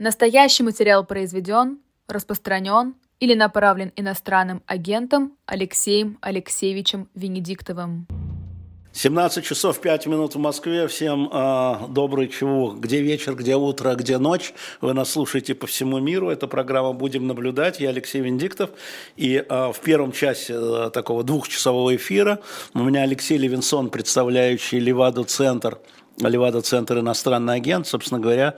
Настоящий материал произведен, распространен или направлен иностранным агентом Алексеем Алексеевичем Венедиктовым. 17 часов 5 минут в Москве. Всем э, добрый чего. Где вечер, где утро, где ночь. Вы нас слушаете по всему миру. Эта программа «Будем наблюдать». Я Алексей Венедиктов. И э, в первом часе э, такого двухчасового эфира у меня Алексей Левинсон, представляющий Леваду-центр. Левада-центр иностранный агент, собственно говоря,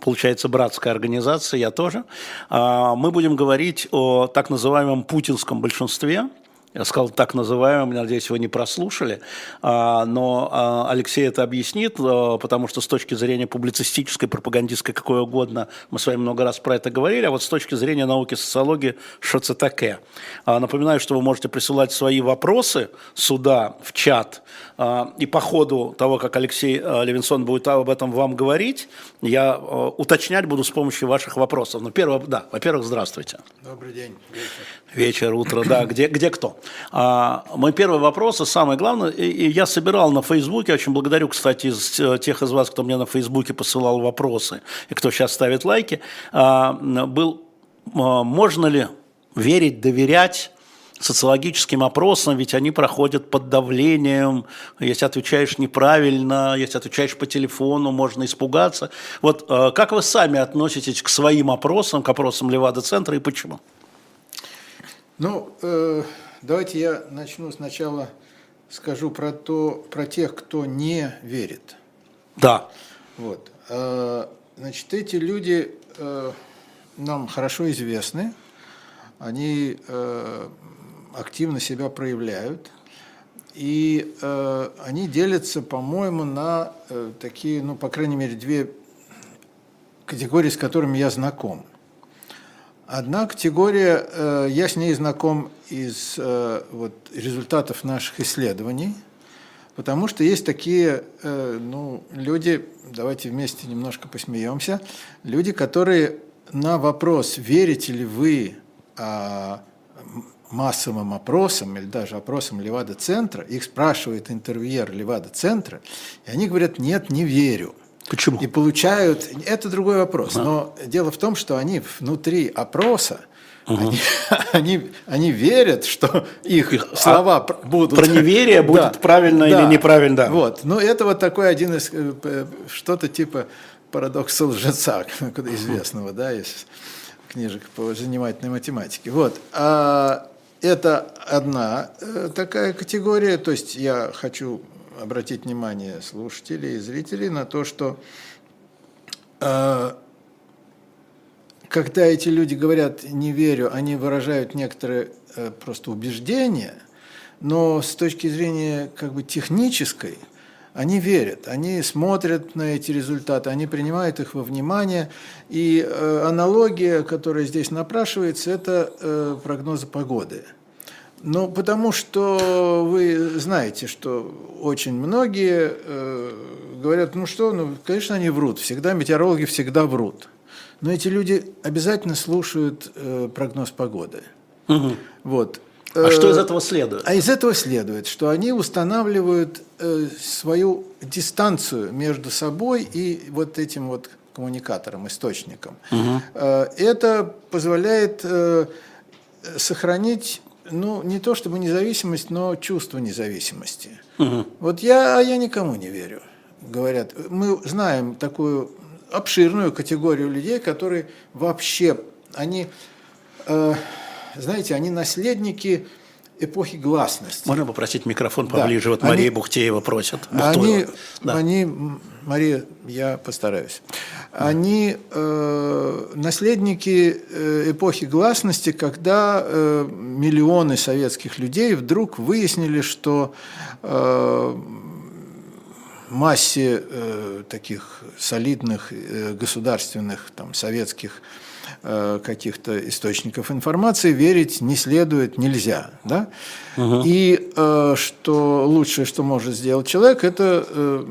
получается, братская организация, я тоже. А, мы будем говорить о так называемом путинском большинстве, я сказал так называемым, надеюсь, вы не прослушали, а, но а, Алексей это объяснит, потому что с точки зрения публицистической, пропагандистской, какой угодно, мы с вами много раз про это говорили, а вот с точки зрения науки социологии, что это такое. Напоминаю, что вы можете присылать свои вопросы сюда, в чат, и по ходу того, как Алексей Левинсон будет об этом вам говорить, я уточнять буду с помощью ваших вопросов. Но первое, да, во-первых, здравствуйте. Добрый день. Вечер. Вечер, утро, да, где, где кто. А, мой первый вопрос, и самое главное, и, и я собирал на Фейсбуке, очень благодарю, кстати, из э, тех из вас, кто мне на Фейсбуке посылал вопросы, и кто сейчас ставит лайки, а, был, а, можно ли верить, доверять социологическим опросам, ведь они проходят под давлением, если отвечаешь неправильно, если отвечаешь по телефону, можно испугаться. Вот э, как вы сами относитесь к своим опросам, к опросам Левада-центра и почему? Ну, э, давайте я начну сначала, скажу про, то, про тех, кто не верит. Да. Вот. Э, значит, эти люди э, нам хорошо известны, они э, активно себя проявляют. И э, они делятся, по-моему, на э, такие, ну, по крайней мере, две категории, с которыми я знаком. Одна категория, э, я с ней знаком из э, вот, результатов наших исследований, потому что есть такие э, ну, люди, давайте вместе немножко посмеемся, люди, которые на вопрос, верите ли вы а, массовым опросам или даже опросам Левада-центра, их спрашивает интервьюер Левада-центра, и они говорят, нет, не верю. Почему? И получают, это другой вопрос, а. но дело в том, что они внутри опроса, Угу. Они, они, они верят, что их, их слова а будут... Про неверие будет да, правильно да, или неправильно. Да. Вот. Ну, это вот такой один из... Э, что-то типа парадокса лжеца, известного, да, из книжек по занимательной математике. Вот. А это одна э, такая категория, то есть я хочу обратить внимание слушателей и зрителей на то, что э, когда эти люди говорят «не верю», они выражают некоторые э, просто убеждения, но с точки зрения как бы технической – они верят, они смотрят на эти результаты, они принимают их во внимание. И э, аналогия, которая здесь напрашивается, это э, прогнозы погоды. Ну, потому что вы знаете, что очень многие э, говорят, ну что, ну, конечно, они врут, всегда метеорологи всегда врут. Но эти люди обязательно слушают э, прогноз погоды. Угу. Вот. А что из этого следует? А из этого следует, что они устанавливают э, свою дистанцию между собой и вот этим вот коммуникатором, источником. Угу. Это позволяет э, сохранить, ну, не то чтобы независимость, но чувство независимости. Угу. Вот я, а я никому не верю, говорят. Мы знаем такую обширную категорию людей, которые вообще, они знаете, они наследники эпохи гласности. Можно попросить микрофон поближе? Да. Вот Мария они, Бухтеева просит. Они, да. они, Мария, я постараюсь. Они э, наследники э, эпохи гласности, когда э, миллионы советских людей вдруг выяснили, что э, массе э, таких солидных э, государственных там, советских Э, каких-то источников информации верить не следует, нельзя. Да? Угу. И э, что лучшее, что может сделать человек, это э,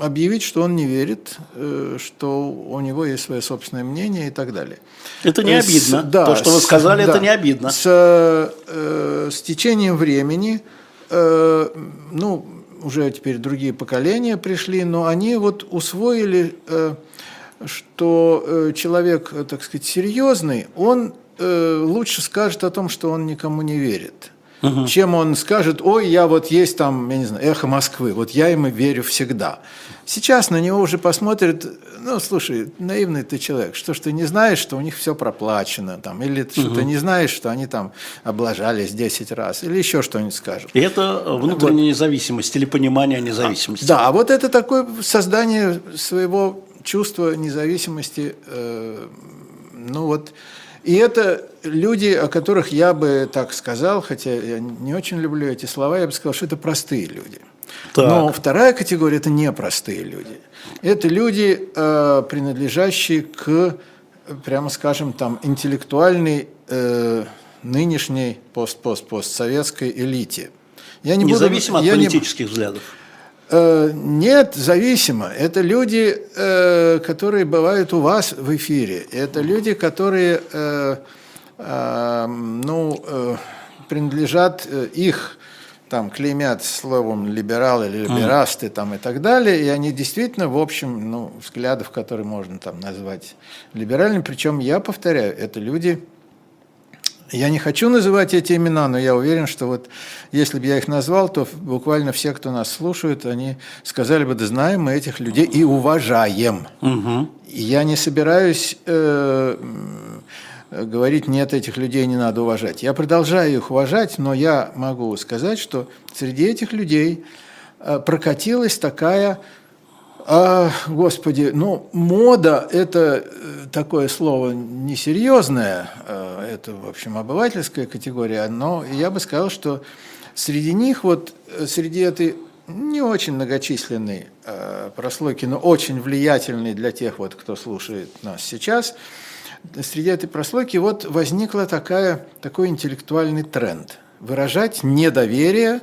объявить, что он не верит, э, что у него есть свое собственное мнение и так далее. Это не обидно. С, да, То, что вы сказали, с, это да, не обидно. С, э, с течением времени, э, ну, уже теперь другие поколения пришли, но они вот усвоили... Э, что э, человек, э, так сказать, серьезный, он э, лучше скажет о том, что он никому не верит. Угу. Чем он скажет, ой, я вот есть там, я не знаю, эхо Москвы, вот я ему верю всегда. Сейчас на него уже посмотрят, ну, слушай, наивный ты человек, что ж ты не знаешь, что у них все проплачено, там, или угу. что ты не знаешь, что они там облажались 10 раз, или еще что-нибудь скажут. И это внутренняя вот. независимость или понимание независимости. А, да, а вот это такое создание своего чувства независимости, э, ну вот, и это люди, о которых я бы так сказал, хотя я не очень люблю эти слова, я бы сказал, что это простые люди. Так. Но вторая категория – это непростые люди. Это люди, э, принадлежащие к, прямо скажем, там, интеллектуальной э, нынешней пост-пост-постсоветской элите. Я не Независимо буду, от политических не, взглядов. Э, нет, зависимо. Это люди, э, которые бывают у вас в эфире. Это люди, которые э, ну, принадлежат их там клеймят словом либералы или либерасты там и так далее, и они действительно, в общем, ну, взглядов, которые можно там назвать либеральными, причем я повторяю, это люди, я не хочу называть эти имена, но я уверен, что вот если бы я их назвал, то буквально все, кто нас слушают, они сказали бы, да знаем мы этих людей и уважаем. Угу. Я не собираюсь э, говорить, нет, этих людей не надо уважать. Я продолжаю их уважать, но я могу сказать, что среди этих людей э, прокатилась такая а, господи, ну, мода – это э, такое слово несерьезное, э, это, в общем, обывательская категория, но я бы сказал, что среди них, вот э, среди этой не очень многочисленной прослойки, но очень влиятельной для тех, вот, кто слушает нас сейчас, среди этой прослойки вот возникла такая, такой интеллектуальный тренд – выражать недоверие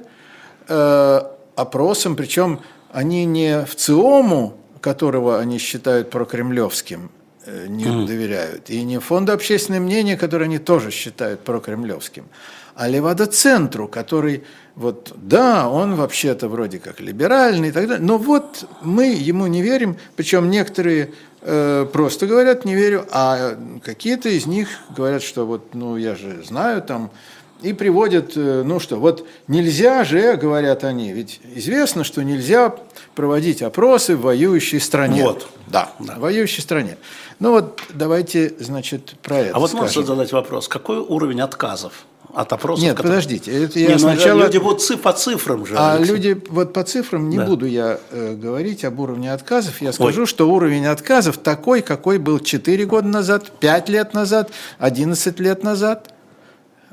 э, опросам, причем они не в ЦИОМу, которого они считают прокремлевским, э, не mm. доверяют, и не фонду общественное мнение, которое они тоже считают прокремлевским, а Левада-центру, который, вот, да, он вообще-то вроде как либеральный и так далее, но вот мы ему не верим, причем некоторые э, просто говорят «не верю», а какие-то из них говорят, что вот, ну, я же знаю, там, и приводят, э, ну что, вот нельзя же, говорят они, ведь известно, что нельзя проводить опросы в воюющей стране. Вот. Да, да. в воюющей стране. Ну вот давайте, значит, про это А вот можно задать вопрос, какой уровень отказов? от опросов. Нет, которые... подождите. Это я не, ну, сначала... Люди будут циф по цифрам же. А Алексей. люди вот по цифрам не да. буду я э, говорить об уровне отказов. Я скажу, Ой. что уровень отказов такой, какой был 4 года назад, 5 лет назад, 11 лет назад.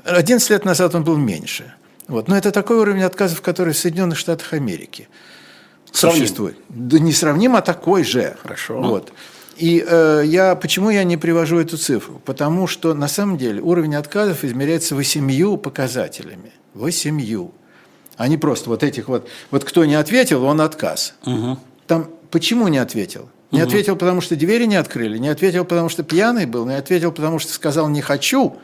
11 лет назад он был меньше. Вот. Но это такой уровень отказов, который в Соединенных Штатах Америки Сравним. существует. Да не сравним, а такой же. Хорошо. Вот. И э, я, почему я не привожу эту цифру? Потому что на самом деле уровень отказов измеряется восемью показателями. Восемью. А не просто вот этих вот, вот кто не ответил, он отказ. Угу. Там почему не ответил? Не угу. ответил, потому что двери не открыли, не ответил, потому что пьяный был, не ответил, потому что сказал «не хочу»,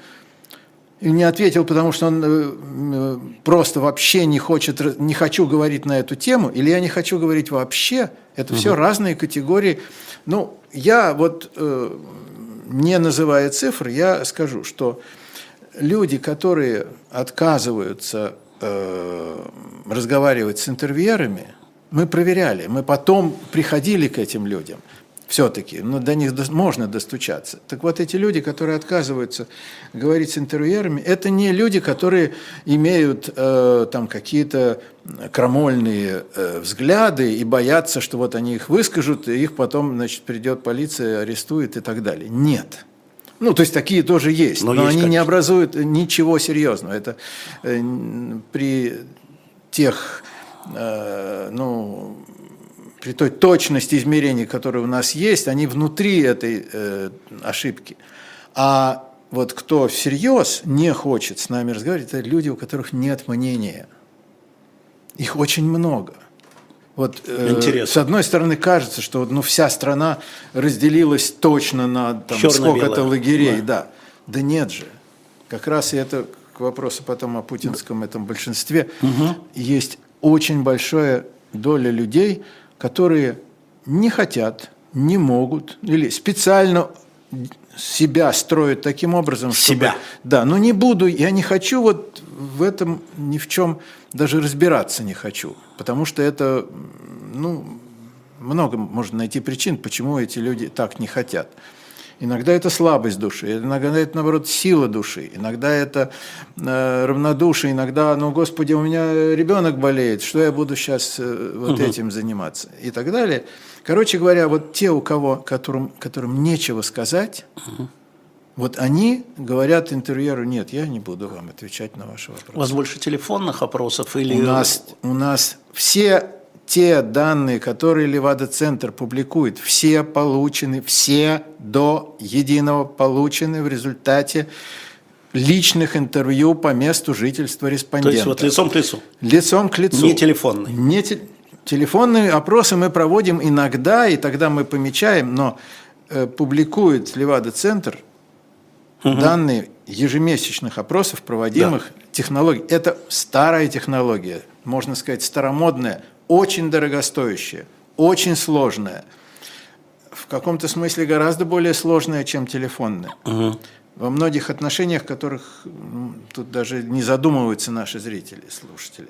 не ответил, потому что он э, э, просто вообще не хочет, не хочу говорить на эту тему, или я не хочу говорить вообще. Это угу. все разные категории. Ну, я вот, э, не называя цифр, я скажу, что люди, которые отказываются разговаривать с интервьюерами, мы проверяли, мы потом приходили к этим людям – все-таки, но до них можно достучаться. Так вот эти люди, которые отказываются говорить с интервьюерами, это не люди, которые имеют э, там какие-то крамольные э, взгляды и боятся, что вот они их выскажут, и их потом, значит, придет полиция, арестует и так далее. Нет. Ну, то есть такие тоже есть, но, но есть они не образуют ничего серьезного. Это э, при тех, э, ну, при той точности измерений, которые у нас есть, они внутри этой э, ошибки. А вот кто всерьез не хочет с нами разговаривать, это люди, у которых нет мнения. Их очень много. Вот, э, с одной стороны, кажется, что ну, вся страна разделилась точно на сколько-то лагерей. Да. да. да нет же. Как раз и это к вопросу потом о путинском этом большинстве. Угу. Есть очень большая доля людей, которые не хотят не могут или специально себя строят таким образом, чтобы... Себя. Да, но не буду, я не хочу вот в этом ни в чем даже разбираться не хочу, потому что это, ну, много можно найти причин, почему эти люди так не хотят. Иногда это слабость души, иногда это, наоборот, сила души, иногда это э, равнодушие, иногда, ну, Господи, у меня ребенок болеет, что я буду сейчас э, вот угу. этим заниматься и так далее. Короче говоря, вот те, у кого, которым, которым нечего сказать, угу. вот они говорят интервьюеру, нет, я не буду вам отвечать на ваши вопросы. У вас больше телефонных опросов или... У нас, у нас все те данные, которые Левада-центр публикует, все получены, все до единого получены в результате личных интервью по месту жительства респондента. То есть вот лицом к лицу? Лицом к лицу. Не телефонный? Не те... Телефонные опросы мы проводим иногда, и тогда мы помечаем, но э, публикует Левада-центр угу. данные ежемесячных опросов, проводимых да. технологий. Это старая технология, можно сказать, старомодная, очень дорогостоящее, очень сложное, в каком-то смысле гораздо более сложное, чем телефонное. Угу. Во многих отношениях, которых тут даже не задумываются наши зрители, слушатели.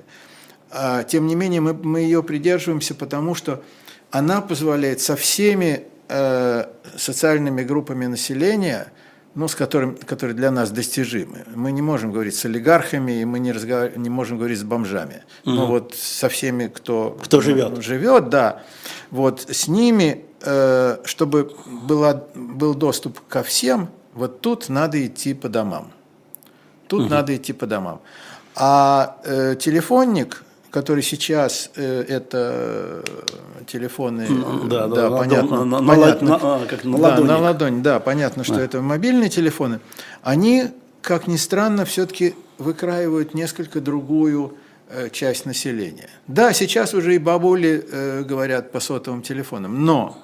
А, тем не менее, мы, мы ее придерживаемся, потому что она позволяет со всеми э, социальными группами населения – ну, с которым, которые для нас достижимы. Мы не можем говорить с олигархами, и мы не, разговар... не можем говорить с бомжами. Угу. Но вот со всеми, кто, кто живет. живет, да, вот с ними, э, чтобы была, был доступ ко всем, вот тут надо идти по домам. Тут угу. надо идти по домам. А э, телефонник, который сейчас э, это телефоны, да, да, да понятно, на, понятно, на, на, как на, да, на ладонь, да, понятно, что да. это мобильные телефоны, они, как ни странно, все-таки выкраивают несколько другую э, часть населения. Да, сейчас уже и бабули э, говорят по сотовым телефонам, но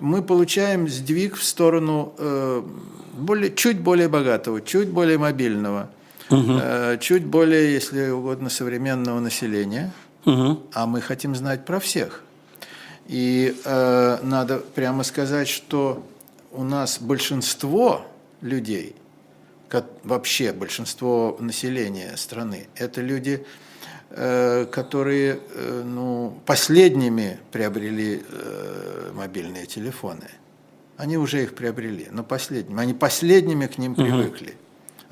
мы получаем сдвиг в сторону э, более, чуть более богатого, чуть более мобильного – угу. чуть более, если угодно, современного населения, угу. а мы хотим знать про всех. И э, надо прямо сказать, что у нас большинство людей, как, вообще большинство населения страны, это люди, э, которые э, ну, последними приобрели э, мобильные телефоны. Они уже их приобрели, но последними. Они последними к ним привыкли.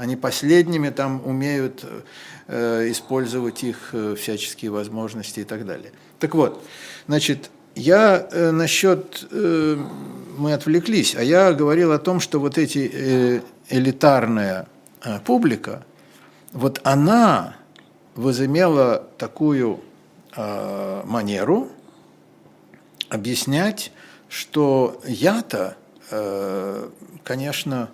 Они последними там умеют э, использовать их э, всяческие возможности и так далее. Так вот, значит, я э, насчет, э, мы отвлеклись, а я говорил о том, что вот эти э, элитарная э, публика, вот она возымела такую э, манеру объяснять, что я-то, э, конечно,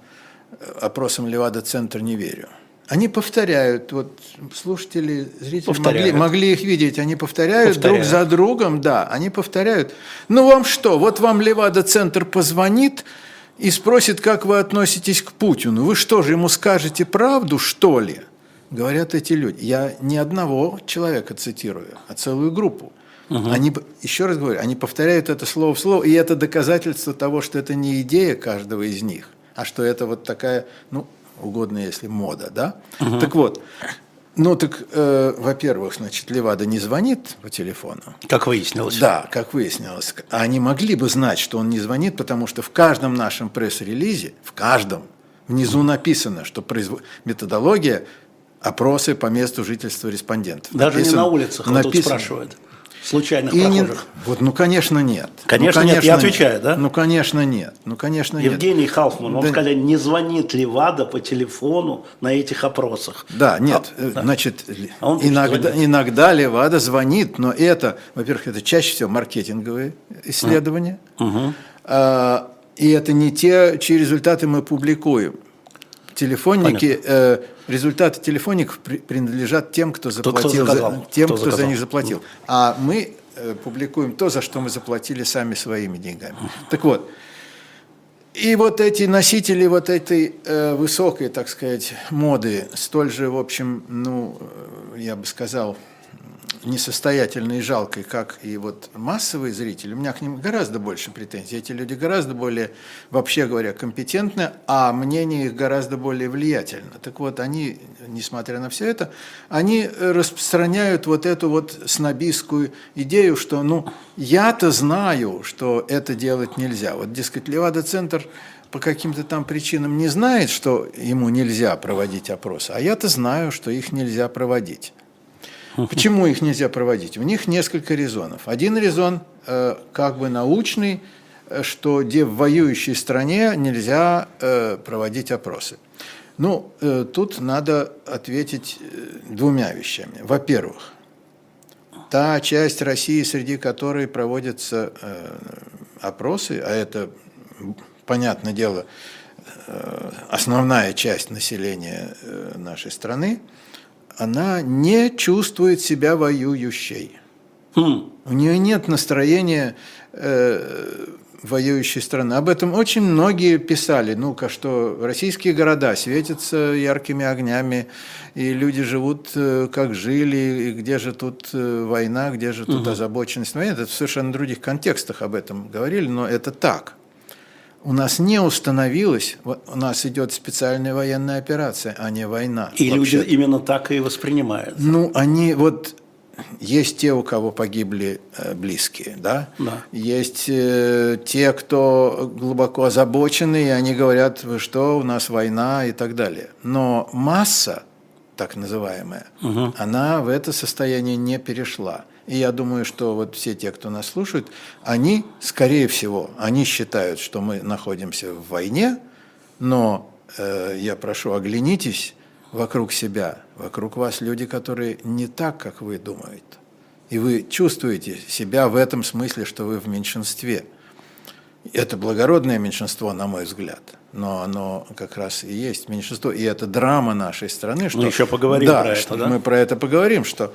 опросам Левада-центр не верю. Они повторяют, вот слушатели, зрители повторяют. Могли, могли их видеть, они повторяют, повторяют друг за другом, да, они повторяют. Ну вам что, вот вам Левада-центр позвонит и спросит, как вы относитесь к Путину. Вы что же, ему скажете правду, что ли? Говорят эти люди. Я не одного человека цитирую, а целую группу. Угу. Они, еще раз говорю, они повторяют это слово в слово, и это доказательство того, что это не идея каждого из них, а что это вот такая, ну, угодно, если мода, да? Угу. Так вот, ну так, э, во-первых, значит, Левада не звонит по телефону. Как выяснилось. Да, как выяснилось. А они могли бы знать, что он не звонит, потому что в каждом нашем пресс-релизе, в каждом, внизу написано, что произв... методология опросы по месту жительства респондентов. Даже написано, не на улицах, написано, тут спрашивают случайных и прохожих? Не, вот, ну, конечно, нет. Конечно, ну, конечно нет, я отвечаю, нет. да? Ну, конечно, нет. Ну, конечно, Евгений нет. Халфман, вам да. сказали, не звонит ли ВАДА по телефону на этих опросах? Да, нет, а, да. значит, а он иногда, иногда Левада звонит, но это, во-первых, это чаще всего маркетинговые исследования, угу. а, и это не те, чьи результаты мы публикуем. Телефонники, э, результаты телефоников при, принадлежат тем, кто заплатил, кто, кто за, тем, кто, кто за них заплатил. А мы э, публикуем то, за что мы заплатили сами своими деньгами. Так вот, и вот эти носители вот этой э, высокой, так сказать, моды, столь же, в общем, ну, э, я бы сказал, несостоятельной и жалкой, как и вот массовые зрители, у меня к ним гораздо больше претензий. Эти люди гораздо более, вообще говоря, компетентны, а мнение их гораздо более влиятельно. Так вот, они, несмотря на все это, они распространяют вот эту вот снобистскую идею, что, ну, я-то знаю, что это делать нельзя. Вот, дескать, Левада-центр по каким-то там причинам не знает, что ему нельзя проводить опросы, а я-то знаю, что их нельзя проводить. Почему их нельзя проводить? У них несколько резонов. Один резон э, как бы научный, э, что где в воюющей стране нельзя э, проводить опросы. Ну, э, тут надо ответить э, двумя вещами. Во-первых, та часть России, среди которой проводятся э, опросы, а это, понятное дело, э, основная часть населения нашей страны, она не чувствует себя воюющей. Хм. У нее нет настроения э, воюющей страны. Об этом очень многие писали. Ну-ка, что российские города светятся яркими огнями, и люди живут, э, как жили, и где же тут э, война, где же тут угу. озабоченность войны. Это в совершенно других контекстах об этом говорили, но это так у нас не установилось, у нас идет специальная военная операция, а не война. И люди именно так и воспринимают. Ну, они вот есть те, у кого погибли э, близкие, да? да. Есть э, те, кто глубоко озабочены, и они говорят, вы что, у нас война и так далее. Но масса, так называемая, угу. она в это состояние не перешла. И я думаю, что вот все те, кто нас слушает, они, скорее всего, они считают, что мы находимся в войне, но э, я прошу, оглянитесь вокруг себя, вокруг вас люди, которые не так, как вы думаете. И вы чувствуете себя в этом смысле, что вы в меньшинстве. Это благородное меньшинство, на мой взгляд но оно как раз и есть меньшинство. И это драма нашей страны. Что, мы еще поговорим да, про что это, да? Мы про это поговорим, что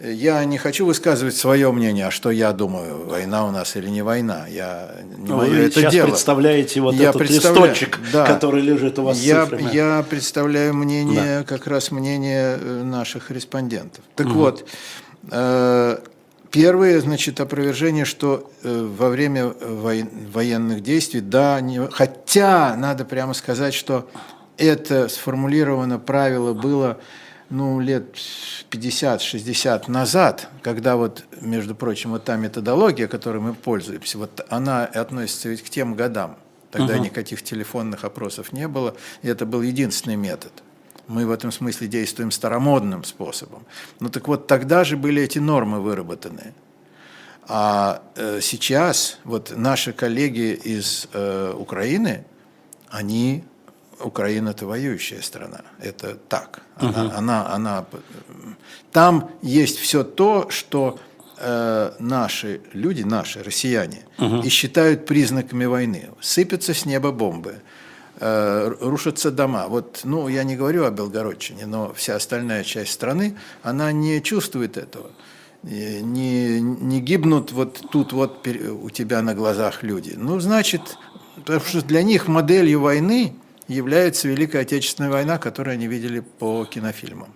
я не хочу высказывать свое мнение, а что я думаю, война у нас или не война. Я не ну, мое вы это сейчас дело. представляете вот я этот листочек, да, который лежит у вас я, Я представляю мнение, да. как раз мнение э, наших респондентов. Так угу. вот, э, Первое, значит, опровержение, что э, во время военных действий, да, не, хотя надо прямо сказать, что это сформулировано правило было ну, лет 50-60 назад, когда вот, между прочим, вот та методология, которой мы пользуемся, вот она относится ведь к тем годам. Тогда угу. никаких телефонных опросов не было, и это был единственный метод – мы в этом смысле действуем старомодным способом. Ну так вот, тогда же были эти нормы выработаны. А э, сейчас вот наши коллеги из э, Украины, они Украина это воюющая страна, это так. Она, угу. она, она, там есть все то, что э, наши люди, наши россияне, угу. и считают признаками войны. Сыпятся с неба бомбы, рушатся дома. Вот, ну, я не говорю о Белгородчине, но вся остальная часть страны, она не чувствует этого. Не, не гибнут вот тут вот у тебя на глазах люди. Ну, значит, потому что для них моделью войны является Великая Отечественная война, которую они видели по кинофильмам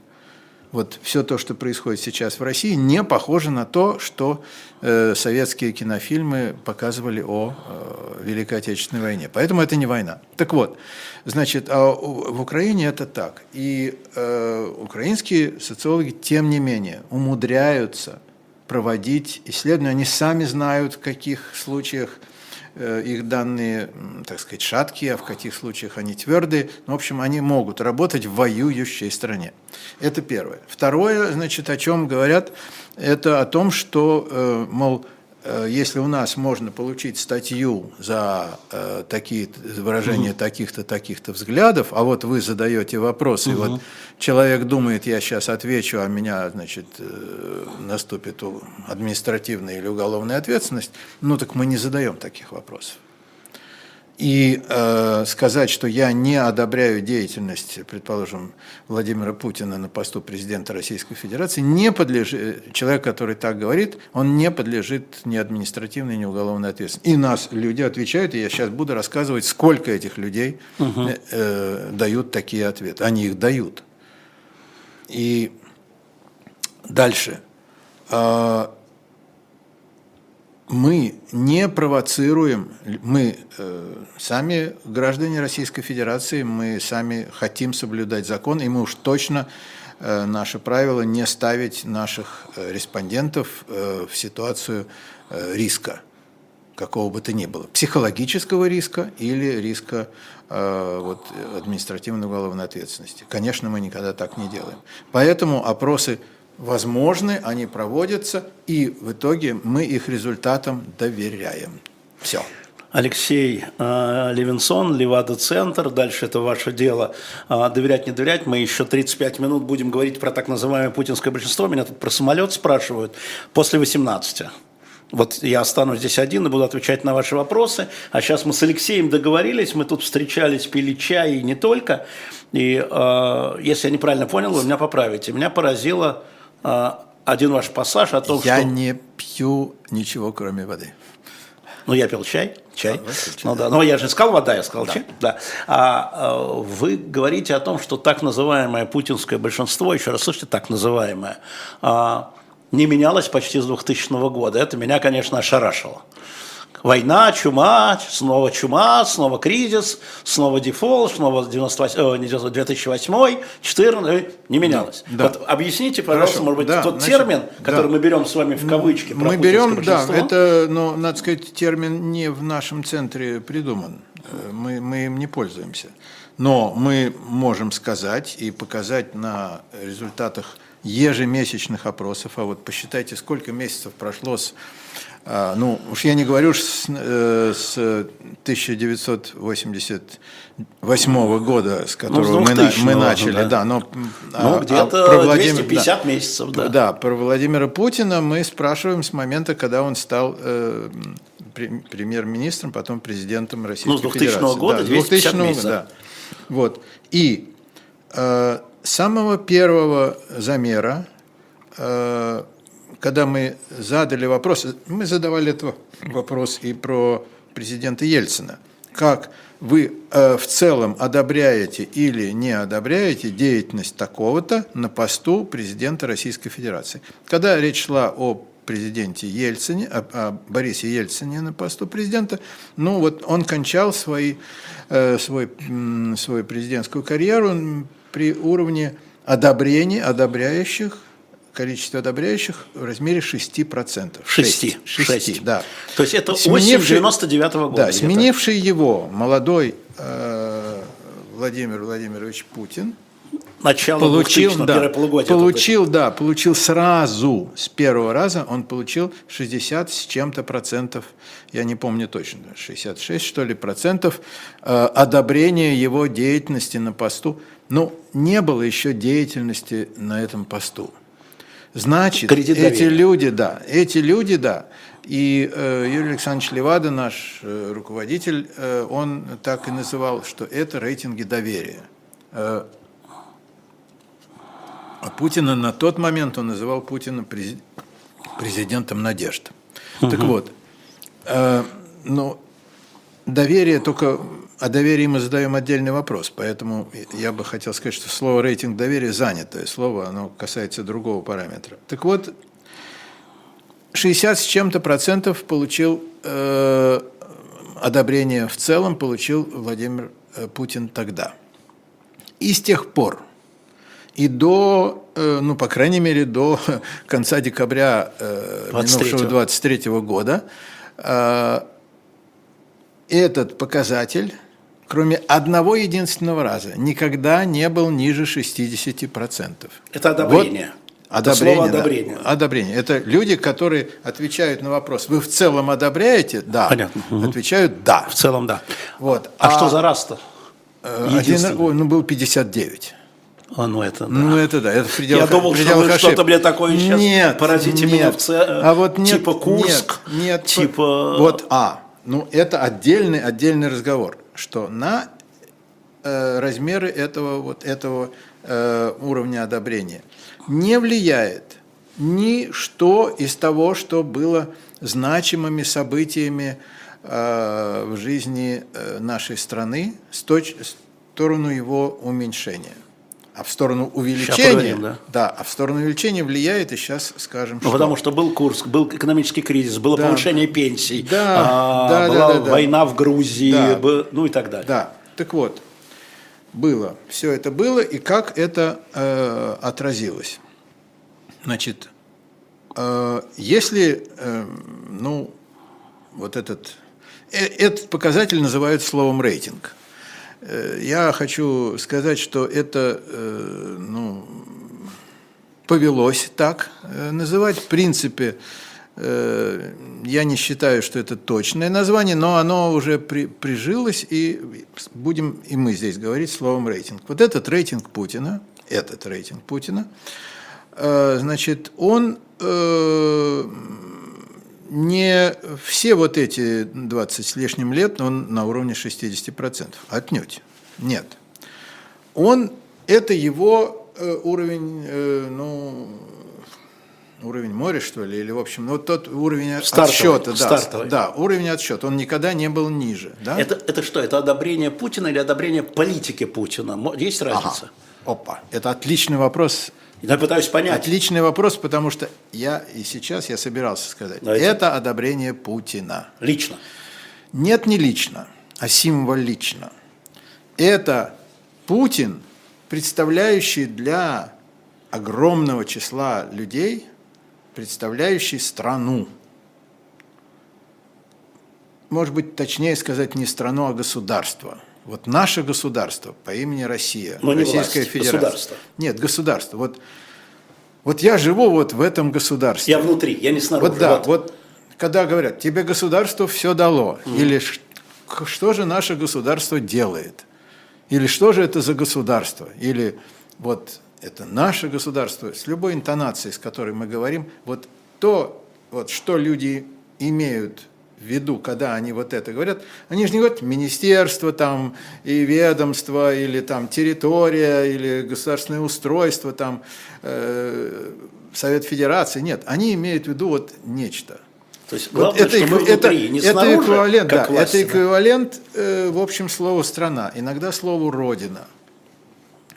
вот все то, что происходит сейчас в России, не похоже на то, что э, советские кинофильмы показывали о э, Великой Отечественной войне. Поэтому это не война. Так вот, значит, а в Украине это так. И э, украинские социологи, тем не менее, умудряются проводить исследования. Они сами знают, в каких случаях их данные, так сказать, шаткие, а в каких случаях они твердые. Ну, в общем, они могут работать в воюющей стране. Это первое. Второе, значит, о чем говорят, это о том, что, э, мол, Э, если у нас можно получить статью за э, такие выражения угу. таких-то, таких-то взглядов, а вот вы задаете вопрос, угу. и вот человек думает, я сейчас отвечу, а меня, значит, э, наступит административная или уголовная ответственность, ну так мы не задаем таких вопросов. И э, сказать, что я не одобряю деятельность, предположим, Владимира Путина на посту президента Российской Федерации, не подлежит, человек, который так говорит, он не подлежит ни административной, ни уголовной ответственности. И нас люди отвечают, и я сейчас буду рассказывать, сколько этих людей угу. э, дают такие ответы. Они их дают. И дальше. э, мы не провоцируем, мы э, сами граждане Российской Федерации, мы сами хотим соблюдать закон, и мы уж точно э, наше правило не ставить наших э, респондентов э, в ситуацию э, риска какого бы то ни было, психологического риска или риска э, вот, административной уголовной ответственности. Конечно, мы никогда так не делаем. Поэтому опросы возможны, они проводятся, и в итоге мы их результатам доверяем. Все. Алексей э, Левинсон, Левада-центр. Дальше это ваше дело. Э, доверять, не доверять. Мы еще 35 минут будем говорить про так называемое путинское большинство. Меня тут про самолет спрашивают. После 18. Вот я останусь здесь один и буду отвечать на ваши вопросы. А сейчас мы с Алексеем договорились, мы тут встречались, пили чай и не только. И э, если я неправильно понял, вы меня поправите. Меня поразило один ваш пассаж о том, я что... Я не пью ничего, кроме воды. Ну, я пил чай, чай. А, чай ну, да. Но я же сказал вода, я сказал да. чай. Да. А, а вы говорите о том, что так называемое путинское большинство, еще раз слышите, так называемое, а, не менялось почти с 2000 года. Это меня, конечно, ошарашило. Война, чума, снова чума, снова кризис, снова дефолт, снова 98, э, 2008, 2014, не менялось. Да, вот объясните, пожалуйста, Хорошо, может быть, да, тот значит, термин, который да. мы берем с вами в кавычки. Мы берем, да, это, ну, надо сказать, термин не в нашем центре придуман. Э, мы, мы им не пользуемся. Но мы можем сказать и показать на результатах ежемесячных опросов, а вот посчитайте, сколько месяцев прошло с, ну, уж я не говорю с, э, с 1988 года, с которого ну, мы, мы начали, да, да но ну, а, где-то а про Владимир, 250 да, месяцев, да. Да, про Владимира Путина мы спрашиваем с момента, когда он стал э, премьер-министром, потом президентом Российской ну, с 2000 Федерации. года, да, 250 месяцев. Да. Вот. И э, самого первого замера, э, когда мы задали вопрос, мы задавали этот вопрос и про президента Ельцина, как вы э, в целом одобряете или не одобряете деятельность такого-то на посту президента Российской Федерации. Когда речь шла о президенте Ельцине, о, о Борисе Ельцине на посту президента, ну вот он кончал свои, э, свой, свою президентскую карьеру при уровне одобрения, одобряющих, количество одобряющих в размере 6%. 6? 6, 6 да. То есть это сменивший, 99 -го года. Да, сменивший его молодой э, Владимир Владимирович Путин, Начало получил, да, получил, да, получил сразу с первого раза, он получил 60 с чем-то процентов, я не помню точно, 66 что ли процентов э, одобрения его деятельности на посту но не было еще деятельности на этом посту. Значит, эти люди, да, эти люди, да. И э, Юрий Александрович Левада, наш э, руководитель, э, он так и называл, что это рейтинги доверия. Э, а Путина на тот момент он называл Путина президентом надежд. Угу. Так вот, э, ну, доверие только о доверии мы задаем отдельный вопрос, поэтому я бы хотел сказать, что слово рейтинг доверия занятое слово, оно касается другого параметра. Так вот, 60 с чем-то процентов получил э, одобрение в целом, получил Владимир э, Путин тогда. И с тех пор, и до, э, ну, по крайней мере, до конца декабря э, 23 минувшего 23 года, э, этот показатель кроме одного единственного раза, никогда не был ниже 60%. Это одобрение. Вот Одобрение, это слово одобрение. Да. Одобрение. Это люди, которые отвечают на вопрос, вы в целом одобряете? Да. Понятно. Отвечают да. В целом да. Вот. А, а что за раз-то? Э, один, ну, был 59. А, ну это да. Ну это да, это в пределах Я думал, что вы что-то мне такое сейчас нет, поразите нет. меня в ц... а вот нет, типа Курск, нет, нет, типа... Вот, а, ну это отдельный, отдельный разговор что на э, размеры этого, вот этого э, уровня одобрения не влияет ничто из того, что было значимыми событиями э, в жизни э, нашей страны с, точ- в сторону его уменьшения. А в сторону увеличения, поговорим, да. да, а в сторону увеличения влияет, и сейчас скажем, Ну, что. потому что был курс, был экономический кризис, было Да. повышение пенсий, Да, а, да, да, была да, да. война в Грузии, Да. б- ну и так далее. Да, так вот, было, все это было, и как это э, отразилось. Значит, э, если, э, ну, вот этот, э, этот показатель называют словом рейтинг. Э, Я хочу сказать, что это, э, ну, повелось так э, называть. В принципе, я не считаю, что это точное название, но оно уже при, прижилось, и будем и мы здесь говорить словом рейтинг. Вот этот рейтинг Путина, этот рейтинг Путина, значит, он не все вот эти 20 с лишним лет, он на уровне 60%. Отнюдь. Нет. Он, это его э, уровень, э, ну, уровень моря, что ли, или, в общем, ну, вот тот уровень Стартовый, отсчета. Да, стартовый. да, уровень отсчета. Он никогда не был ниже. Да? Это, это что, это одобрение Путина или одобрение политики Путина? Есть Ага. разница? Опа, это отличный вопрос. Я пытаюсь понять. Отличный вопрос, потому что я и сейчас я собирался сказать. Давайте. Это одобрение Путина. Лично. Нет, не лично, а символично. Это Путин, представляющий для огромного числа людей, представляющий страну. Может быть, точнее сказать, не страну, а государство. Вот наше государство по имени Россия, Но не Российская власть, Федерация. государство. Нет, государство. Вот, вот я живу вот в этом государстве. Я внутри, я не снаружи. Вот да, вот когда говорят, тебе государство все дало, или ш- к- что же наше государство делает, или что же это за государство, или вот это наше государство, с любой интонацией, с которой мы говорим, вот то, вот что люди имеют виду, когда они вот это говорят, они же не говорят министерство там и ведомство, или там территория, или государственное устройство, там э, Совет Федерации, нет, они имеют в виду вот нечто. То есть Вот главное, это, что мы экви- это, внутри, не это снаружи, эквивалент, как да, власть. это эквивалент, э, в общем, слову страна, иногда слову родина.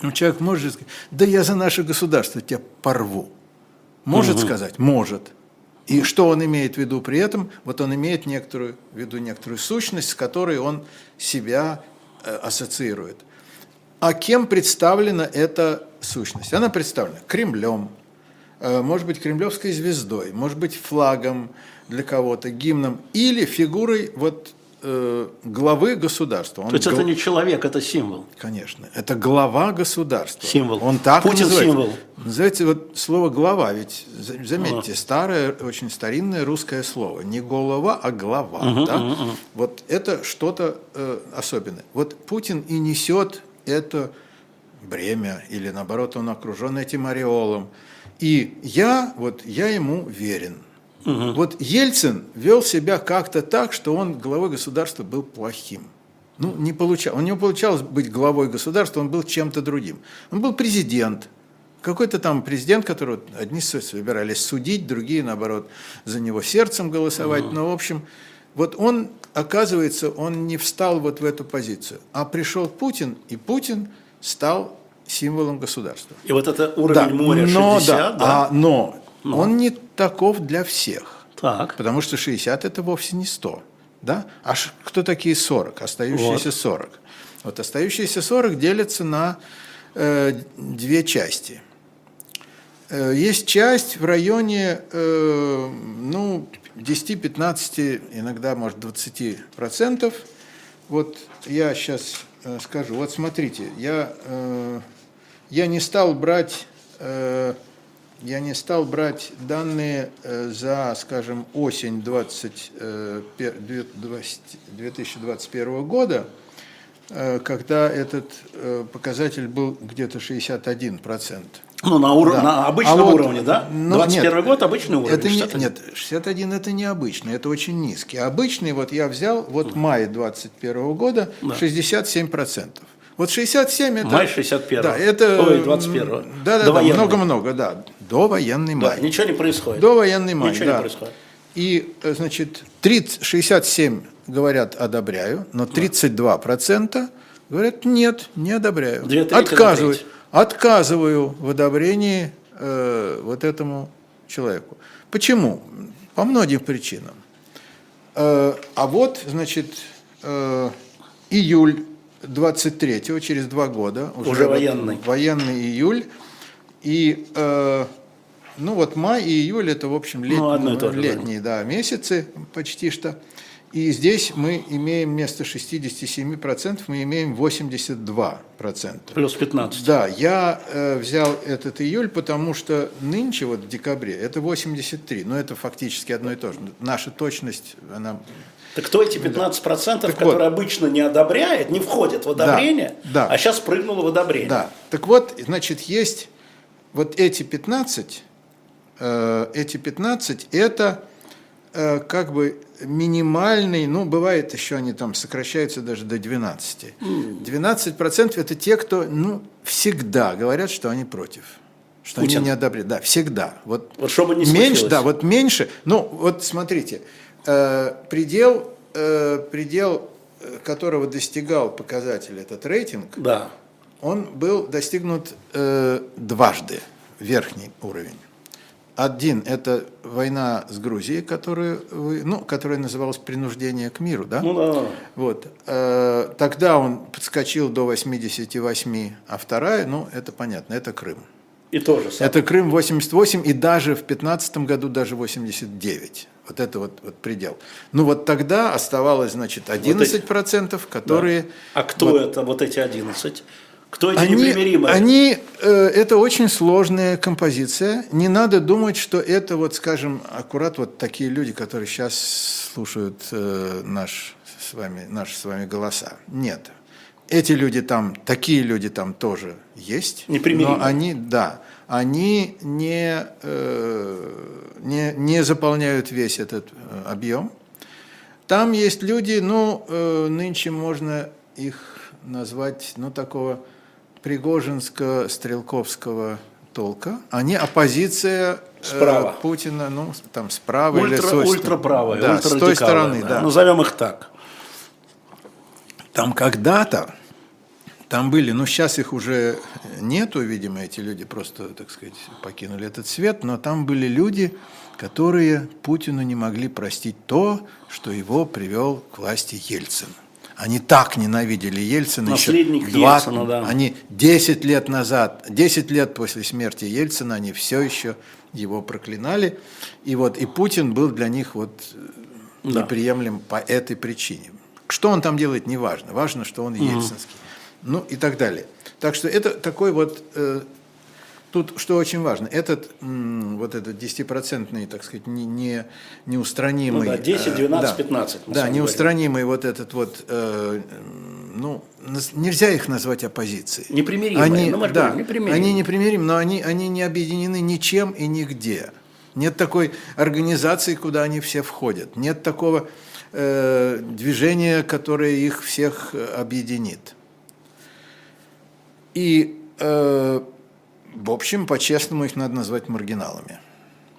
Ну, человек может сказать, да я за наше государство тебя порву. Может сказать? Может. И что он имеет в виду при этом? Вот он имеет некоторую, в виду некоторую сущность, с которой он себя э, ассоциирует. А кем представлена эта сущность? Она представлена Кремлем, э, может быть, кремлевской звездой, может быть, флагом для кого-то, гимном или фигурой вот, главы государства. Он То есть это гл- не человек, это символ. Конечно, это глава государства. Символ. Он так Путин называется. символ. Называется вот слово глава, ведь за- заметьте, старое, очень старинное русское слово. Не голова, а глава. да? Вот это что-то э, особенное. Вот Путин и несет это бремя, или наоборот, он окружен этим ореолом. И я, вот, я ему верен. Вот Ельцин вел себя как-то так, что он главой государства был плохим. Ну, не получал. У него получалось быть главой государства, он был чем-то другим. Он был президент. Какой-то там президент, которого одни собирались судить, другие, наоборот, за него сердцем голосовать. Но, в общем, вот он, оказывается, он не встал вот в эту позицию. А пришел Путин, и Путин стал символом государства. И вот это уровень моря 60, но, да? А, но, он не таков для всех. Так. Потому что 60 это вовсе не 100. Да? А кто такие 40? Остающиеся 40. Вот остающиеся 40 делятся на э, две части. Э, есть часть в районе э, ну, 10-15, иногда, может, 20 процентов. Вот я сейчас скажу. Вот смотрите, я, э, я не стал брать э, я не стал брать данные э, за, скажем, осень 20, э, пе- две- 20 2021 года, э, когда этот показатель был где-то 61%. Ну, на, ур- Да. на обычном А вот, уровне, да? ну, 21 нет, год обычный уровень. Это не, 61. нет, 61 это не обычный, это очень низкий. Обычный, вот я взял, вот май 21 года, 67%. Вот 67 это... Май 61-го. Да, это... Ой, 21-го. Да, да, да, много-много, да. До военный Да, май. ничего не происходит. До военный май, Ничего да. не происходит. И, э, значит, 30, 67 говорят «одобряю», но 32% говорят «нет, не одобряю». Треть. отказываю в одобрении э, вот этому человеку. Почему? По многим причинам. Э, а вот, значит, э, июль 23-го, через два года. Уже, уже военный. Военный июль. И, э, ну вот май и июль, это, в общем, лет, ну, летние да, месяцы почти что. И здесь мы имеем вместо 67%, мы имеем 82%. Плюс 15. Да, я э, взял этот июль, потому что нынче, вот в декабре, это 83, но это фактически одно и то же. Наша точность, она... Так кто эти 15%, так которые вот, обычно не одобряет, не входят в одобрение, да, да. а сейчас прыгнуло в одобрение? Да, так вот, значит, есть вот эти 15, э, эти 15, это э, как бы минимальный, ну, бывает еще они там сокращаются даже до 12. 12% это те, кто, ну, всегда говорят, что они против. Что Путин. они не одобряют. Да, всегда. Вот, вот чтобы не меньше, случилось. Да, вот меньше. Ну, вот смотрите, предел, э, предел, э, которого достигал показатель этот рейтинг, да. он был достигнут э, дважды, верхний уровень. Один – это война с Грузией, которую вы, ну, которая называлась «Принуждение к миру», да? Ну да. Вот. Э, тогда он подскочил до 88, а вторая, ну, это понятно, это Крым. И тоже. Это Крым 88, и даже в 15 году даже 89. Вот это вот, вот предел. Ну вот тогда оставалось, значит, 11%, вот эти, которые... Да. А кто вот, это, вот эти 11? Кто эти они, непримиримые? Они, э, это очень сложная композиция. Не надо думать, что это вот, скажем, аккурат вот такие люди, которые сейчас слушают э, наш с вами, наши с вами голоса. Нет. Эти люди там, такие люди там тоже есть. Непримиримые. Но они, да, они не, э, не, не заполняют весь этот э, объем. Там есть люди, ну, э, нынче можно их назвать, ну, такого Пригожинско-Стрелковского толка, они оппозиция справа. Путина, ну, там справа Ультра, или с Ультраправая, да, с той стороны, да. Назовем их так. Там когда-то, там были, ну, сейчас их уже нету, видимо, эти люди просто, так сказать, покинули этот свет, но там были люди, которые Путину не могли простить то, что его привел к власти Ельцин. Они так ненавидели Ельцина Наследник еще 20, Ельцина, да. Они 10 лет назад, 10 лет после смерти Ельцина, они все еще его проклинали. И вот и Путин был для них вот да. неприемлем по этой причине. Что он там делает, не важно. Важно, что он ельцинский. Ну и так далее. Так что это такой вот э, Тут что очень важно, этот вот этот десятипроцентный, так сказать, не, не, неустранимый... Ну да, 10, 12, да, 15. Да, неустранимый вот этот вот, э, ну, нельзя их назвать оппозицией. Непримиримые, они, ну, да, непримиримые. Они непримиримы, но они, они не объединены ничем и нигде. Нет такой организации, куда они все входят. Нет такого э, движения, которое их всех э, объединит. И... Э, в общем, по-честному их надо назвать маргиналами.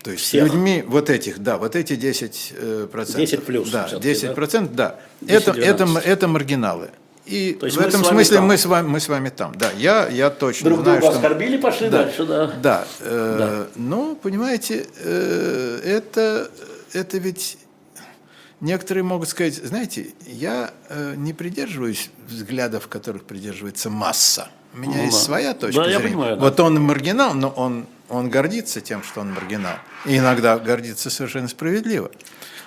То есть Всех? людьми вот этих, да, вот эти 10 э, процентов. 10 плюс. Да, 10 процентов, да. да. Это, это, это маргиналы. И в этом смысле мы с, вами, мы с вами там. Да, я, я точно Друг знаю, друга что... оскорбили, пошли да, дальше, да. Да. Э, да. Ну, понимаете, э, это, это ведь некоторые могут сказать, знаете, я э, не придерживаюсь взглядов, которых придерживается масса. У меня ну, есть да. своя точка да, зрения. Я понимаю, да. Вот он маргинал, но он, он гордится тем, что он маргинал. И иногда гордится совершенно справедливо.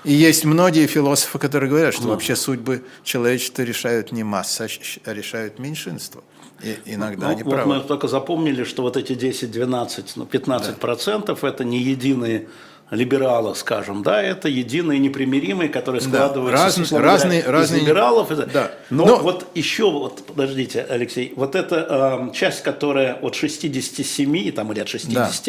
И есть многие философы, которые говорят, что да. вообще судьбы человечества решают не масса, а решают меньшинство. И иногда ну, они вот правы. Мы только запомнили, что вот эти 10, 12, ну, 15 да. процентов это не единые либерала, скажем, да, это единые непримиримые, которые складываются да, раз, разные, из разные, либералов. Да. Но, Но вот еще, вот, подождите, Алексей, вот эта э, часть, которая от 67 там, или от 60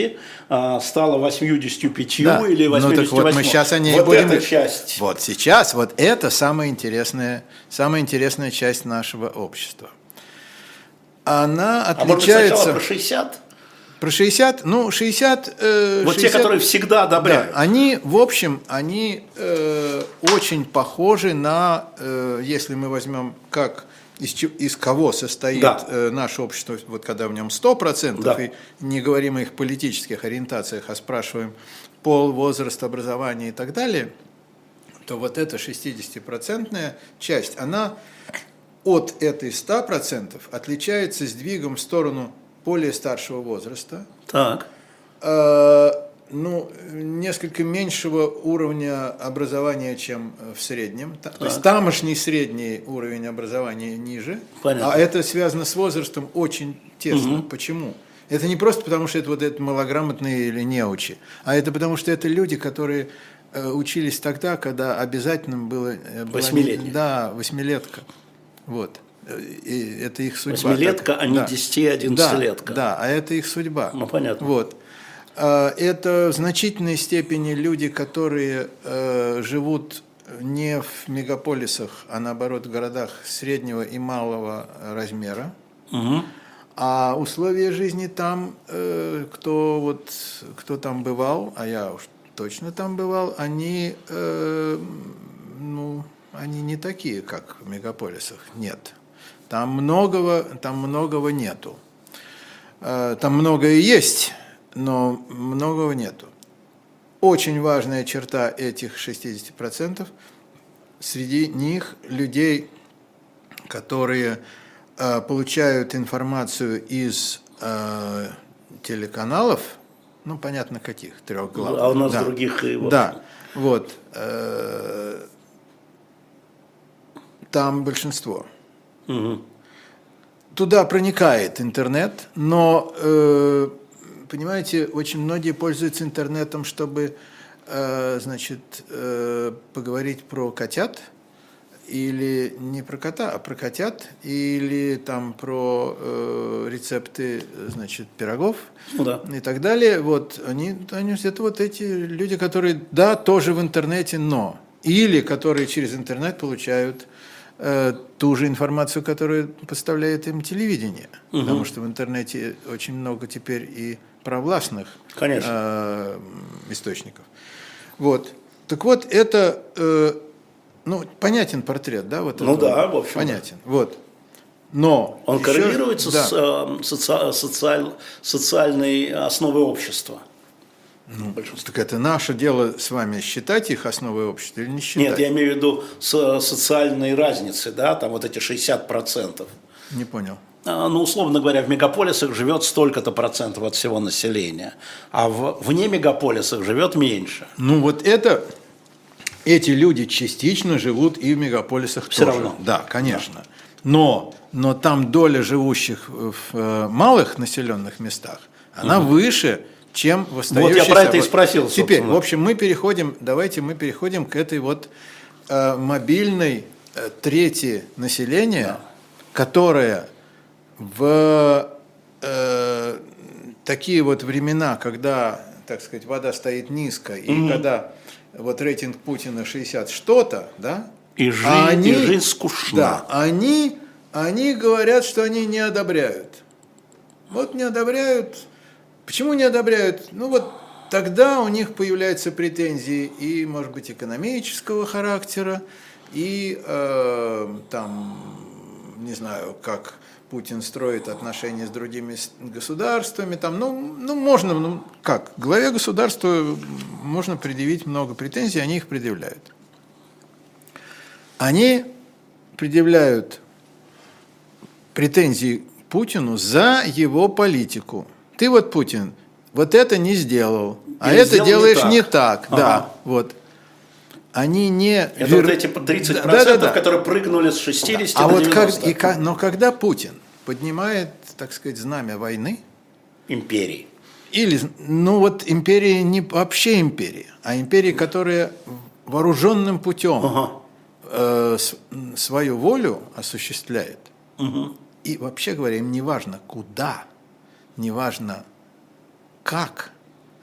да. э, стала 85 да. или 88. Ну, так вот мы сейчас о ней вот будем... эта часть. Вот сейчас, вот это самая интересная, самая интересная часть нашего общества. Она отличается... А может сначала про 60? Про 60, ну, 60... Э, вот 60, те, которые всегда одобряют. Да, они, в общем, они э, очень похожи на, э, если мы возьмем как из, из кого состоит да. э, наше общество, вот когда в нем 100%, да. и не говорим о их политических ориентациях, а спрашиваем пол, возраст, образование и так далее, то вот эта 60-процентная часть, она от этой 100% отличается сдвигом в сторону более старшего возраста. Так. Э, ну, несколько меньшего уровня образования, чем в среднем. Так. То есть тамошний средний уровень образования ниже. Понятно. А это связано с возрастом очень тесно. Угу. Почему? Это не просто потому, что это вот это малограмотные или неучи, а это потому, что это люди, которые э, учились тогда, когда обязательным было... Э, Восьмилетие. Да, восьмилетка. Вот. И это их судьба. Восьмилетка, а не. 10-11-летка. Да, да, а это их судьба. Ну, понятно. Вот. А, это в значительной степени люди, которые э, живут не в мегаполисах, а наоборот в городах среднего и малого размера. Угу. А условия жизни там, э, кто вот кто там бывал, а я уж точно там бывал, они э, ну они не такие, как в мегаполисах. Нет, там многого там многого нету. Там многое есть, но многого нету. Очень важная черта этих 60%, среди них людей, которые э, получают информацию из э, телеканалов, ну, понятно, каких, трех главных. А у нас да. других и вот. Да, вот. Э, там большинство. Угу. Туда проникает интернет, но э, понимаете, очень многие пользуются интернетом, чтобы, э, значит, э, поговорить про котят, или не про кота, а про котят, или там про э, рецепты, значит, пирогов ну, да. и так далее. Вот они, они, это вот эти люди, которые, да, тоже в интернете, но или которые через интернет получают ту же информацию, которую поставляет им телевидение, угу. потому что в интернете очень много теперь и провластных Конечно. Э, источников. Вот. Так вот, это, э, ну, понятен портрет, да? Вот ну да, в общем. Понятен. Вот. Но он еще, коррелируется да. с э, соци, социаль, социальной основой общества. Ну, так это наше дело с вами считать их основой общества или не считать? Нет, я имею в виду с социальной разницы, да, там вот эти 60%. Не понял. А, ну, условно говоря, в мегаполисах живет столько-то процентов от всего населения, а в, вне мегаполисах живет меньше. Ну, вот это, эти люди частично живут и в мегаполисах Все тоже. равно. Да, конечно. Да. Но, но там доля живущих в э, малых населенных местах, она угу. выше, чем в остающихся. Вот я про это и спросил. Теперь, в общем, мы переходим, давайте мы переходим к этой вот э, мобильной э, трети населения, да. которая в э, такие вот времена, когда, так сказать, вода стоит низко, и mm-hmm. когда вот рейтинг Путина 60 что-то, да, и жизнь, а они, и жизнь скучна. Да, они, они говорят, что они не одобряют. Вот не одобряют. Почему не одобряют? Ну вот тогда у них появляются претензии и, может быть, экономического характера, и э, там, не знаю, как Путин строит отношения с другими государствами, там, ну, ну можно, ну как, главе государства можно предъявить много претензий, они их предъявляют. Они предъявляют претензии Путину за его политику. Ты вот, Путин, вот это не сделал, а Или это делаешь не так. Не так. Ага. Да, вот они не... Это вер... вот эти 30%, да, да, да. которые прыгнули с 60 а до 90. Вот как, и как, но когда Путин поднимает, так сказать, знамя войны... Империи. Или, ну вот империи не вообще империи, а империи, которая вооруженным путем ага. э, свою волю осуществляет. Угу. И вообще говоря, им не важно куда, не важно как,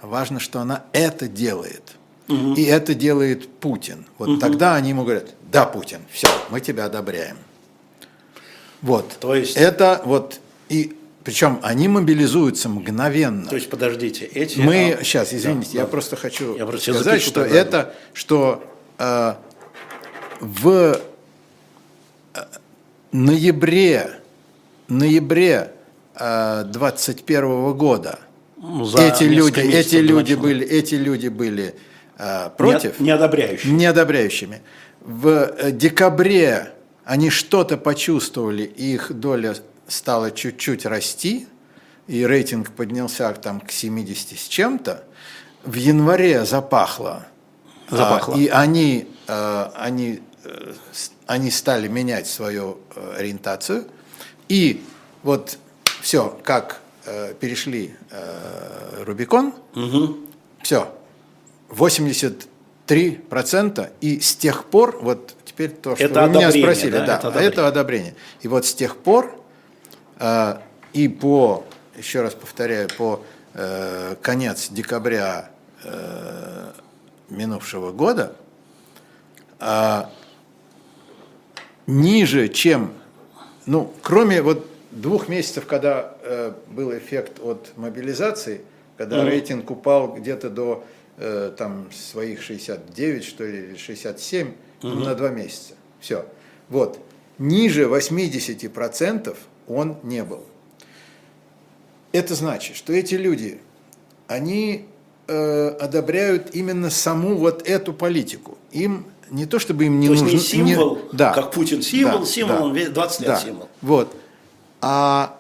а важно, что она это делает – Угу. И это делает Путин. Вот угу. тогда они ему говорят, да, Путин, все, мы тебя одобряем. Вот. То есть... Это вот, и причем они мобилизуются мгновенно. То есть, подождите, эти... Мы, а... сейчас, извините, да, я да. просто хочу я просто сказать, что тогда. это, что э, в... Э, ноябре, ноябре 21 года Ну, за эти люди, эти люди начала. были, эти люди были против, Не, неодобряющий. неодобряющими. В э, декабре они что-то почувствовали, их доля стала чуть-чуть расти, и рейтинг поднялся там к 70 с чем-то. В январе запахло. Запахло. А, и они, э, они, э, они стали менять свою ориентацию. И вот все, как э, перешли э, Рубикон, все, 83%, и с тех пор, вот теперь то, что Это вы меня одобрение, спросили, да, да, это это одобрение. одобрение. И вот с тех пор, э, и по, еще раз повторяю, по э, конец декабря э, минувшего года, а, ниже, чем, ну, кроме вот двух месяцев, когда э, был эффект от мобилизации, когда рейтинг упал где-то до э, там своих 69, что ли, или 67, ну, на два месяца. Все. Вот. Ниже 80% он не был. Это значит, что эти люди, они э, одобряют именно саму вот эту политику. Им не то, чтобы им не То есть нужно... не символ, да, как Путин символ, да, символ, да, он ве- 20 лет да, символ. Вот. А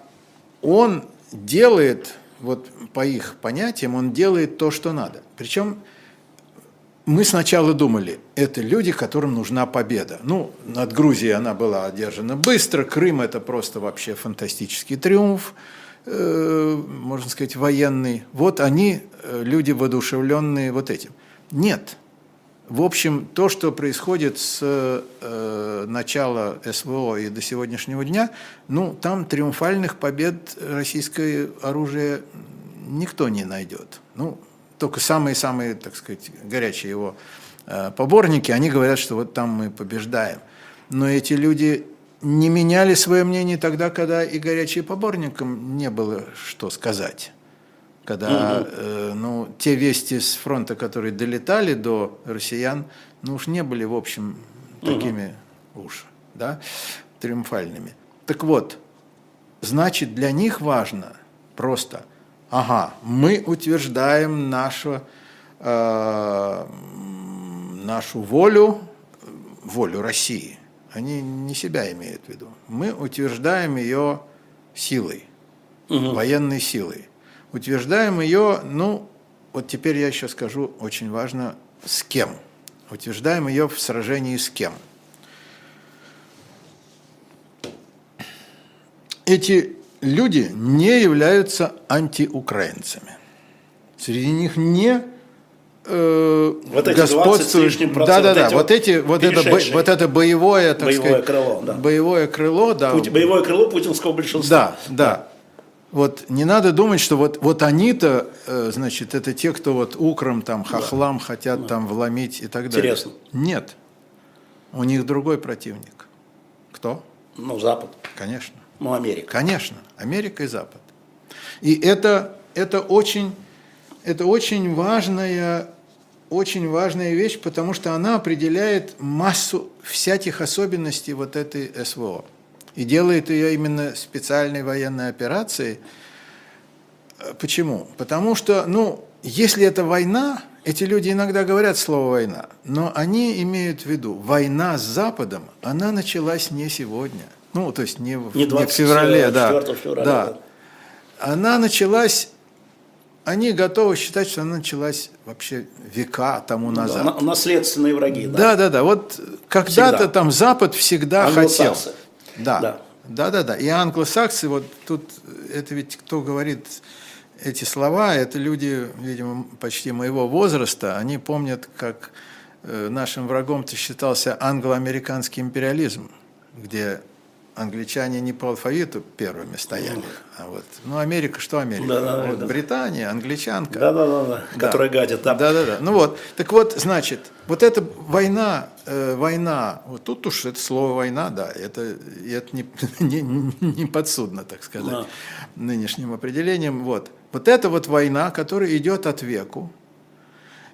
он делает, вот по их понятиям, он делает то, что надо. Причем мы сначала думали, это люди, которым нужна победа. Ну, над Грузией она была одержана быстро, Крым – это просто вообще фантастический триумф, э, можно сказать, военный. Вот они, э, люди, воодушевленные вот этим. Нет. В общем, то, что происходит с э, начала СВО и до сегодняшнего дня, ну, там триумфальных побед российское оружие никто не найдет. Ну, только самые-самые, так сказать, горячие его э, поборники, они говорят, что вот там мы побеждаем. Но эти люди не меняли свое мнение тогда, когда и горячим поборникам не было что сказать. Когда э, ну, те вести с фронта, которые долетали до россиян, ну уж не были, в общем, такими уж, да, триумфальными. Так вот, значит, для них важно просто, ага, мы утверждаем нашу, э, нашу волю, волю России. Они не себя имеют в виду. Мы утверждаем ее силой, военной силой. Утверждаем ее, ну, вот теперь я еще скажу, очень важно, с кем. Утверждаем ее в сражении с кем. Эти люди не являются антиукраинцами. Среди них не э, Вот эти 20 с лишним процентов, Да, да, да. вот эти вот это, вот это боевое, так Боевое сказать, крыло, да. боевое крыло, да. Пути- Боевое крыло путинского большинства. Да, да. Вот не надо думать, что вот, вот они-то, э, значит, это те, кто вот укром, там, хохлам хотят там вломить и так далее. Интересно. Нет. У них другой противник. Кто? Ну, Запад. Конечно. Ну, Америка. Конечно. Америка и Запад. И это, это, очень, это очень, важная, очень важная вещь, потому что она определяет массу всяких особенностей вот этой СВО. И делает ее именно специальной военной операцией. Почему? Потому что, ну, если это война, эти люди иногда говорят слово «война», но они имеют в виду, война с Западом, она началась не сегодня. Ну, то есть не в, Не не в феврале, да. 24 февраля, да. да. Она началась, они готовы считать, что она началась вообще века тому назад. На- наследственные враги. Да. Да, да, да. Вот когда-то там Запад всегда хотел. Да. Да. да, да, да. И англосаксы, вот тут это ведь кто говорит эти слова, это люди, видимо, почти моего возраста, они помнят, как э, нашим врагом-то считался англо-американский империализм, где англичане не по алфавиту первыми стояли, а вот, ну, Америка, что Америка? Да, да, вот да. Британия, англичанка. Да, да, да, да. Которая гадит. Да. Да, да, да. Ну вот, так вот, значит, вот эта война, э, война, вот тут уж это слово война, да, это, это не, не, не подсудно, так сказать, Да. нынешним определением. Вот. вот эта вот война, которая идет от веку,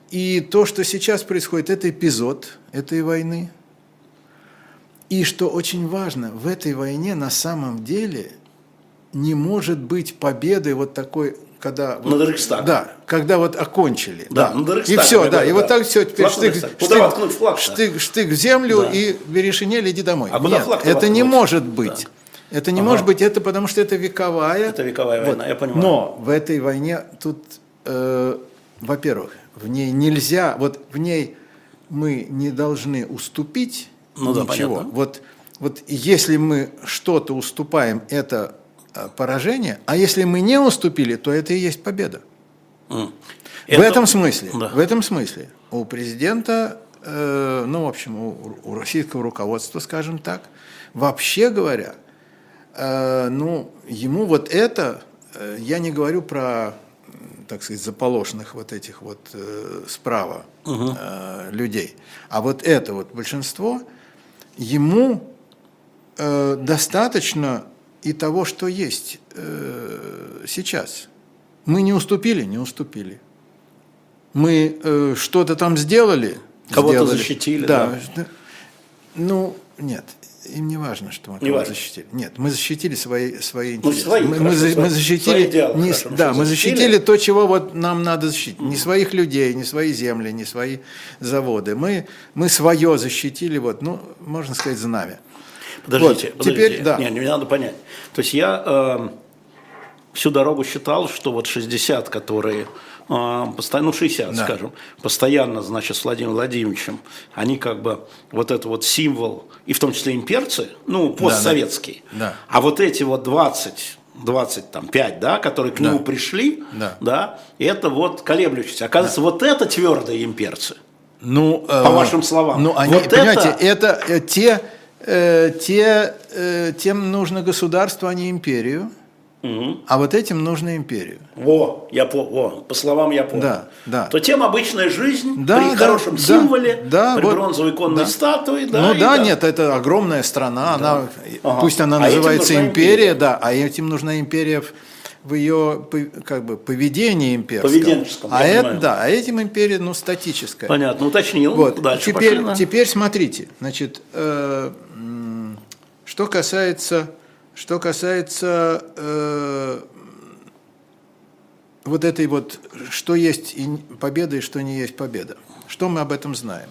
и то, что сейчас происходит, это эпизод этой войны. И что очень важно, в этой войне на самом деле не может быть победы вот такой, когда... Над Рейхстагом. Да, когда вот окончили. Да, над И все, да, и вот да. так все, теперь штык, воткнуть флаг-то? штык, штык в землю Да. и Верешинель, иди домой. А Нет, это не может быть. Это не Ага. может быть, это потому что это вековая. Это вековая война, я понимаю. Но в этой войне тут, э, во-первых, в ней нельзя, вот в ней мы не должны уступить Ну да, ничего. понятно. Вот, вот если мы что-то уступаем, это э, поражение, а если мы не уступили, то это и есть победа. В Это- этом смысле, Да. в этом смысле у президента, э, ну, в общем, у, у российского руководства, скажем так, вообще говоря, э, ну, ему вот это, э, я не говорю про, так сказать, заполошенных вот этих вот э, справа э, людей, а вот это вот большинство, ему э, достаточно и того, что есть э, сейчас. Мы не уступили, не уступили. Мы э, что-то там сделали. Кого-то защитили, да. да. Ну, нет, им не важно, что мы Не важно. защитили. Нет, мы защитили свои, свои Ну, интересы. свои, мы, мы хорошо, свои- мы защитили, свои идеалы, не, хорошо, да, мы защитили? защитили то, чего вот нам надо защитить. Не своих людей, не свои земли, не свои заводы. Мы, мы свое защитили, вот, ну, можно сказать, знамя. Подождите, Вот, подождите. теперь, да. Не, не надо понять. То есть я э, всю дорогу считал, что вот 60, которые ну 60, Да. скажем, постоянно, значит, с Владимиром Владимировичем, они как бы вот это вот символ, и в том числе имперцы, ну, постсоветские. Да. А вот эти вот 20, 25, да, которые к Да. нему пришли, Да. это вот колеблющиеся. Оказывается, вот это твердые имперцы. Ну, По вашим словам. Ну, они, Вот понимаете, это- это, э, те, э, те, э, тем нужно государство, а не империю. Мгм. А вот этим нужно империю. Во, я по, во, по словам я понял. Да, да. То тем обычная жизнь Да, при да, хорошем да, символе, да, при вот, бронзовой конной да. статуе, да. ну и да, нет, это огромная страна, она, Ага. пусть она А называется нужна империя, империя. да, а этим нужна империя в, в ее как бы поведении имперском. Поведенческом, а это, понимаю. да, а этим империя, ну, статическая. Понятно, уточнил. Вот, Дальше теперь, пошли, да. теперь смотрите, значит, э, что касается, что касается э, вот этой вот, что есть победа и что не есть победа. Что мы об этом знаем?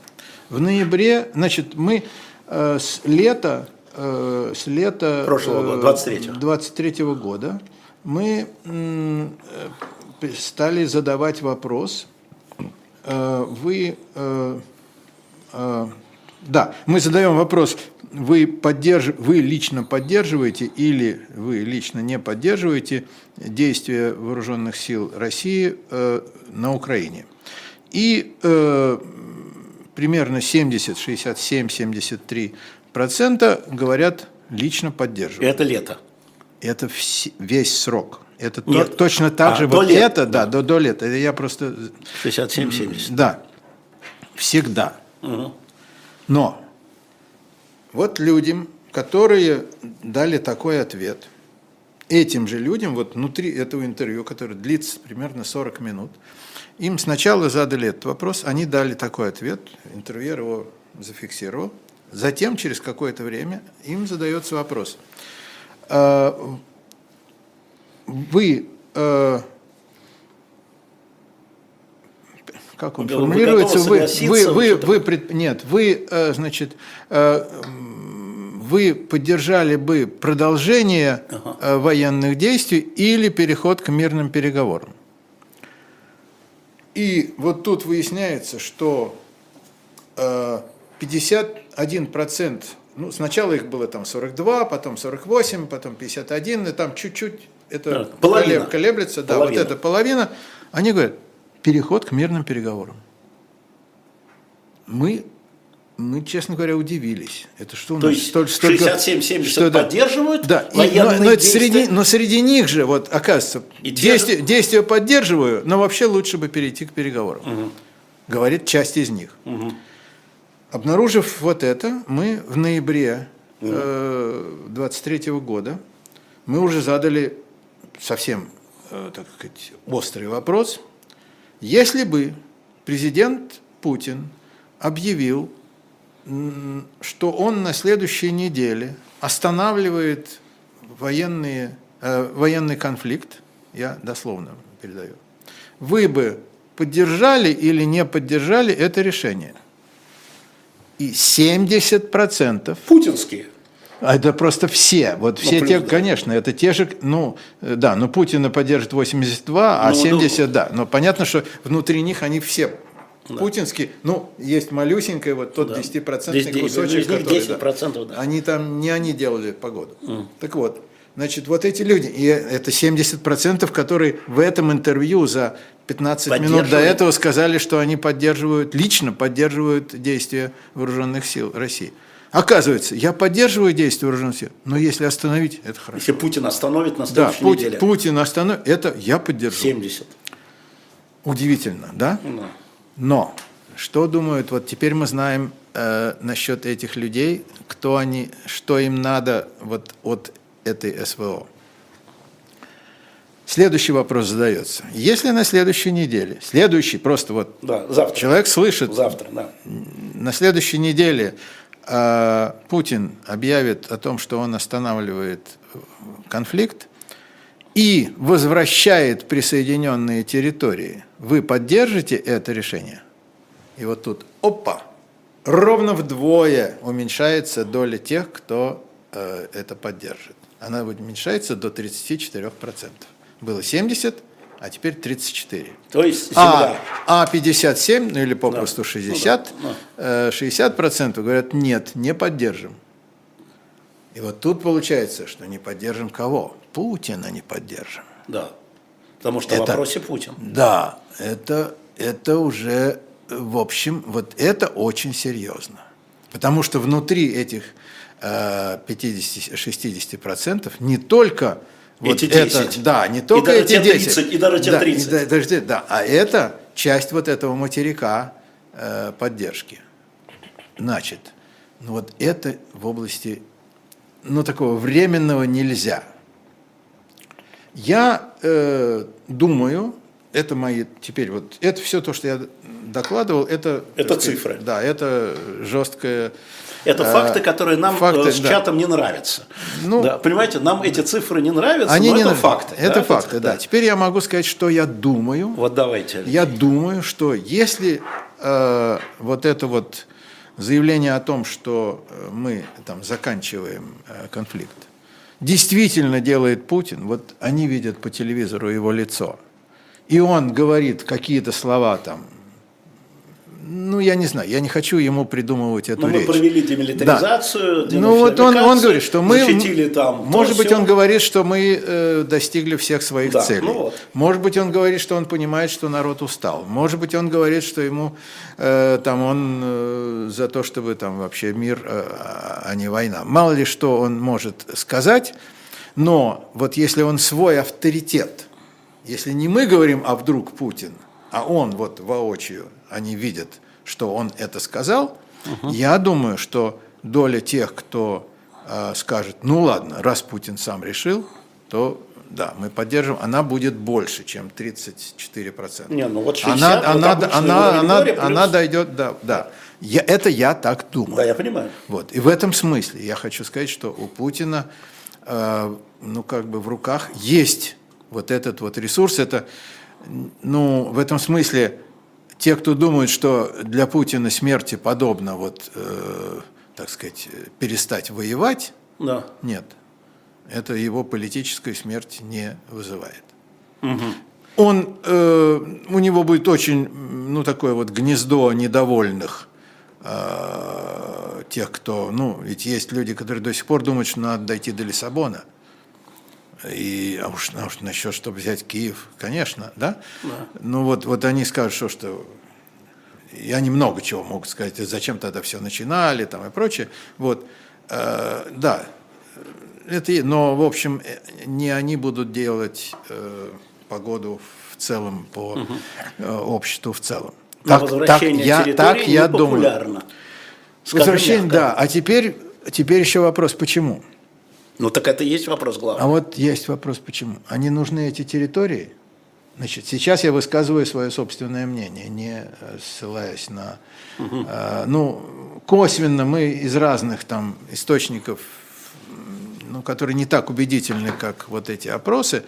В ноябре, значит, мы э, с лета, э, с лета Прошлого года, 23-го. 23 года мы э, стали задавать вопрос, э, вы, э, э, да, мы задаем вопрос, вы, поддерж... вы лично поддерживаете или вы лично не поддерживаете действия вооруженных сил России э, на Украине. И э, примерно 70, 67, 73 процента говорят лично поддерживают. Это лето. Это вс- весь срок. Это то- Нет. точно так А, же. до вот лета, это, да, до, до лета. Это я просто... 67-70. Да, всегда. Мгм. Но вот людям, которые дали такой ответ, этим же людям, вот внутри этого интервью, которое длится примерно 40 минут, им сначала задали этот вопрос, они дали такой ответ, интервьюер его зафиксировал, затем через какое-то время им задается вопрос. «А, Вы э, как он формулируется, вы, вы, вы, вы пред- нет, вы, э, значит, э, вы поддержали бы продолжение э, военных действий или переход к мирным переговорам. И вот тут выясняется, что э, 51%, ну, сначала их было там 42, потом 48, потом 51, и там чуть-чуть это Да, половина. колеб- колеблется, да, Половина. вот эта половина, они говорят, переход к мирным переговорам. Мы, мы, честно говоря, удивились. Это что у То нас есть столь- столько- 67-70 что да. поддерживают Да, и- но, но это среди, но среди них же, вот, оказывается, И действия, действия поддерживаю, но вообще лучше бы перейти к переговорам. Говорит часть из них. Обнаружив вот это, мы в ноябре 23 года мы уже задали совсем, э, так сказать, острый вопрос. Если бы президент Путин объявил что он на следующей неделе останавливает военные, э, военный конфликт, я дословно передаю, вы бы поддержали или не поддержали это решение? И 70% Путинские. А это просто все. Вот все те, президент. конечно, это те же, ну, э, да, но Путина поддержит 82, а Ну, 70, да. Но понятно, что внутри них они все путинские. Ну, есть малюсенькая, вот тот 10% Здесь кусочек, из них который, 10%, да. Они там, не они делали погоду. Так вот, значит, вот эти люди, и это 70%, которые в этом интервью за 15 минут до этого сказали, что они поддерживают, лично поддерживают действия вооруженных сил России. Оказывается, я поддерживаю действия вооруженных сил, но если остановить, это хорошо. Если Путин остановит на Да, следующей Путин, неделе. Путин остановит, это я поддержу. 70. Удивительно, да? Да. Но что думают, вот теперь мы знаем э, насчет этих людей, кто они, что им надо вот от этой СВО. Следующий вопрос задается. Если на следующей неделе, следующий, просто вот Да, завтра. человек слышит, Завтра, да. на следующей неделе Путин объявит о том, что он останавливает э, конфликт и возвращает присоединенные территории, вы поддержите это решение? И вот тут, опа, ровно вдвое уменьшается доля тех, кто э, это поддержит. Она уменьшается до 34%. Было 70, а теперь 34. То есть А, земля. а 57, ну или попросту Да. 60, Ну э, 60% говорят, нет, не поддержим. И вот тут получается, что не поддержим кого? Путина не поддержим. Да. Потому что в Это- вопросе Путин. Да, это, это уже, э, в общем, вот это очень серьезно. Потому что внутри этих э, 50-60% не только вот Эти это, 10. да, не И только даже эти те 10, 30, и даже те да, 30. да, даже да, а это часть вот этого материка э, поддержки. Значит, ну вот это в области, ну такого временного нельзя. Я э, думаю, это мои теперь вот это все то, что я докладывал, это Это сказать, цифры. Да, это жесткое. Это э, факты, которые нам факты, э, с да. чатом не нравятся. Ну, да, понимаете, нам эти цифры не нравятся, Они но не это нрав- факты. Это факты, да. Теперь я могу сказать, что я думаю. Вот давайте. Я думаю, что если э, вот это вот заявление о том, что э, мы там заканчиваем э, конфликт, действительно делает Путин, вот они видят по телевизору его лицо, и он говорит какие-то слова там, ну, я не знаю, я не хочу ему придумывать эту Ну, мы речь. провели демилитаризацию, Ну вот он, он говорит, что мы, там. то, может быть, сё. он говорит, что мы э, достигли всех своих Да, целей. ну вот. Может быть, он говорит, что он понимает, что народ устал. Может быть, он говорит, что ему э, там он э, за то, чтобы там вообще мир, э, а не война. Мало ли что он может сказать, но вот если он свой авторитет, если не мы говорим, а вдруг Путин, а он вот воочию, они видят, что он это сказал, я думаю, что доля тех, кто э, скажет, ну ладно, раз Путин сам решил, то да, мы поддержим, она будет больше, чем 34%. Не, ну вот 60, она, вот она, она, она, плюс- она дойдет, да, да. Я, это я так думаю. Да, я понимаю. Вот. И в этом смысле я хочу сказать, что у Путина, э, ну, как бы в руках есть вот этот вот ресурс. Это, ну, в этом смысле те, кто думают, что для Путина смерти подобно вот, э, так сказать, перестать воевать, Да. нет. Это его политическую смерть не вызывает. Он, э, у него будет очень, ну, такое вот гнездо недовольных э, тех, кто, ну, ведь есть люди, которые до сих пор думают, что надо дойти до Лиссабона. И, а уж, а уж насчет, чтобы взять Киев, конечно, да? Ну вот, вот они скажут, что, что и они много чего могут сказать, зачем тогда все начинали там и прочее. Вот, Э, да, это, но, в общем, э, не они будут делать э, погоду в целом по э, обществу в целом. На возвращение я, территории так я думаю. Возвращение, мягко. да. А теперь, теперь еще вопрос, почему? Ну так это и есть вопрос главный. А вот есть вопрос, почему. Они нужны эти территории? Значит, сейчас я высказываю свое собственное мнение, не э, ссылаясь на... э, ну, косвенно мы из разных там источников, ну, которые не так убедительны, как вот эти опросы,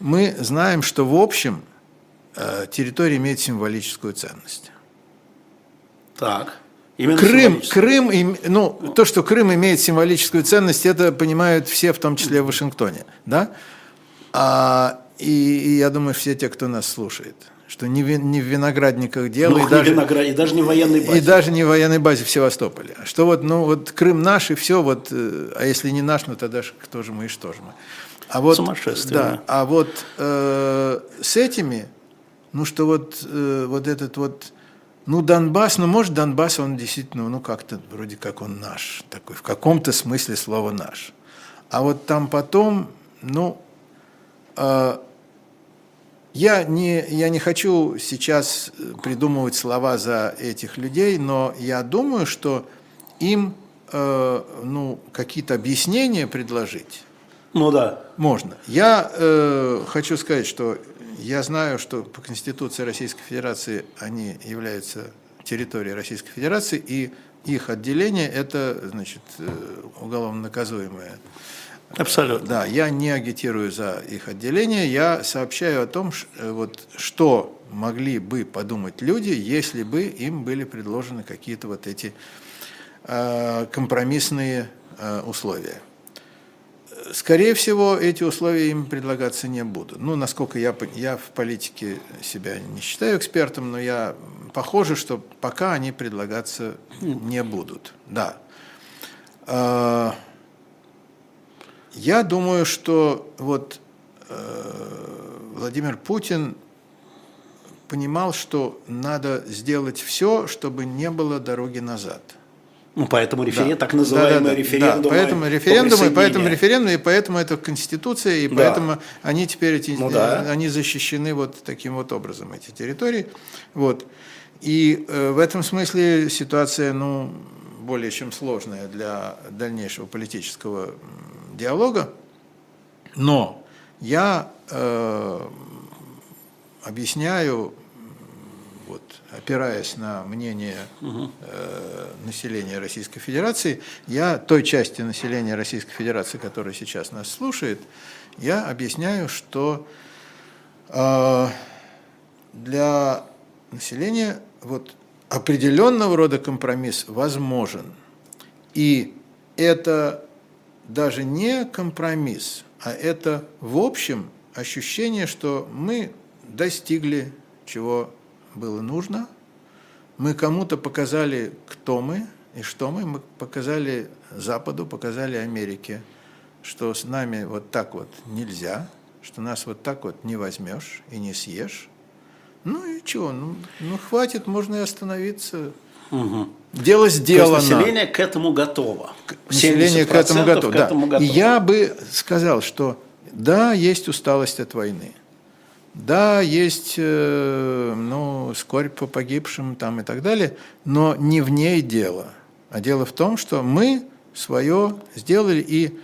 мы знаем, что в общем э, территория имеет символическую ценность. Так. Именно Крым, Крым, ну, то, что Крым имеет символическую ценность, это понимают все, в том числе в Вашингтоне, да? А, и, и я думаю, все те, кто нас слушает, что не, в, не в виноградниках дело, ну, и, даже, виноград, и даже не в военной базе. И даже не в военной базе в Севастополе. Что вот, ну, вот Крым наш, и все, вот, э, а если не наш, ну, тогда кто же мы и что же мы. А вот, Сумасшествие. Да, а вот э, с этими, ну, что вот, э, вот этот вот ну, Донбасс, ну, может, Донбасс, он действительно, ну, как-то вроде как он наш, такой, в каком-то смысле слова наш. А вот там потом, ну, э, я, не, я не хочу сейчас придумывать слова за этих людей, но я думаю, что им, э, ну, какие-то объяснения предложить. Ну да. Можно. Я э, хочу сказать, что я знаю, что по Конституции Российской Федерации они являются территорией Российской Федерации, и их отделение – это, значит, э, уголовно наказуемое. Абсолютно. Да, я не агитирую за их отделение, я сообщаю о том, э, вот, что могли бы подумать люди, если бы им были предложены какие-то вот эти э, компромиссные условия. Скорее всего, эти условия им предлагаться не будут. Ну, насколько я, я в политике себя не считаю экспертом, но я похоже, что пока они предлагаться не будут. Да. А, я думаю, что вот э, Владимир Путин понимал, что надо сделать все, чтобы не было дороги назад. Ну, поэтому референдум, да. так называемый да, да, референдум. Да, поэтому референдум, и поэтому референдум, и поэтому это Конституция, и да. поэтому они теперь эти, ну, да. они защищены вот таким вот образом, эти территории. Вот. И э, в этом смысле ситуация, ну, более чем сложная для дальнейшего политического диалога. Но я э, объясняю опираясь на мнение э, населения Российской Федерации, я той части населения Российской Федерации, которая сейчас нас слушает, я объясняю, что э, для населения вот определенного рода компромисс возможен. И это даже не компромисс, а это в общем ощущение, что мы достигли чего было нужно. Мы кому-то показали, кто мы и что мы. Мы показали Западу, показали Америке, что с нами вот так вот нельзя, что нас вот так вот не возьмешь и не съешь. Ну и чего, ну, ну хватит, можно и остановиться. Угу. Дело сделано. То есть население к этому готово. Население к этому готово. К этому да. готово. И я бы сказал, что да, есть усталость от войны. Да, есть э, ну, скорбь по погибшим там и так далее, но не в ней дело. А дело в том, что мы свое сделали, и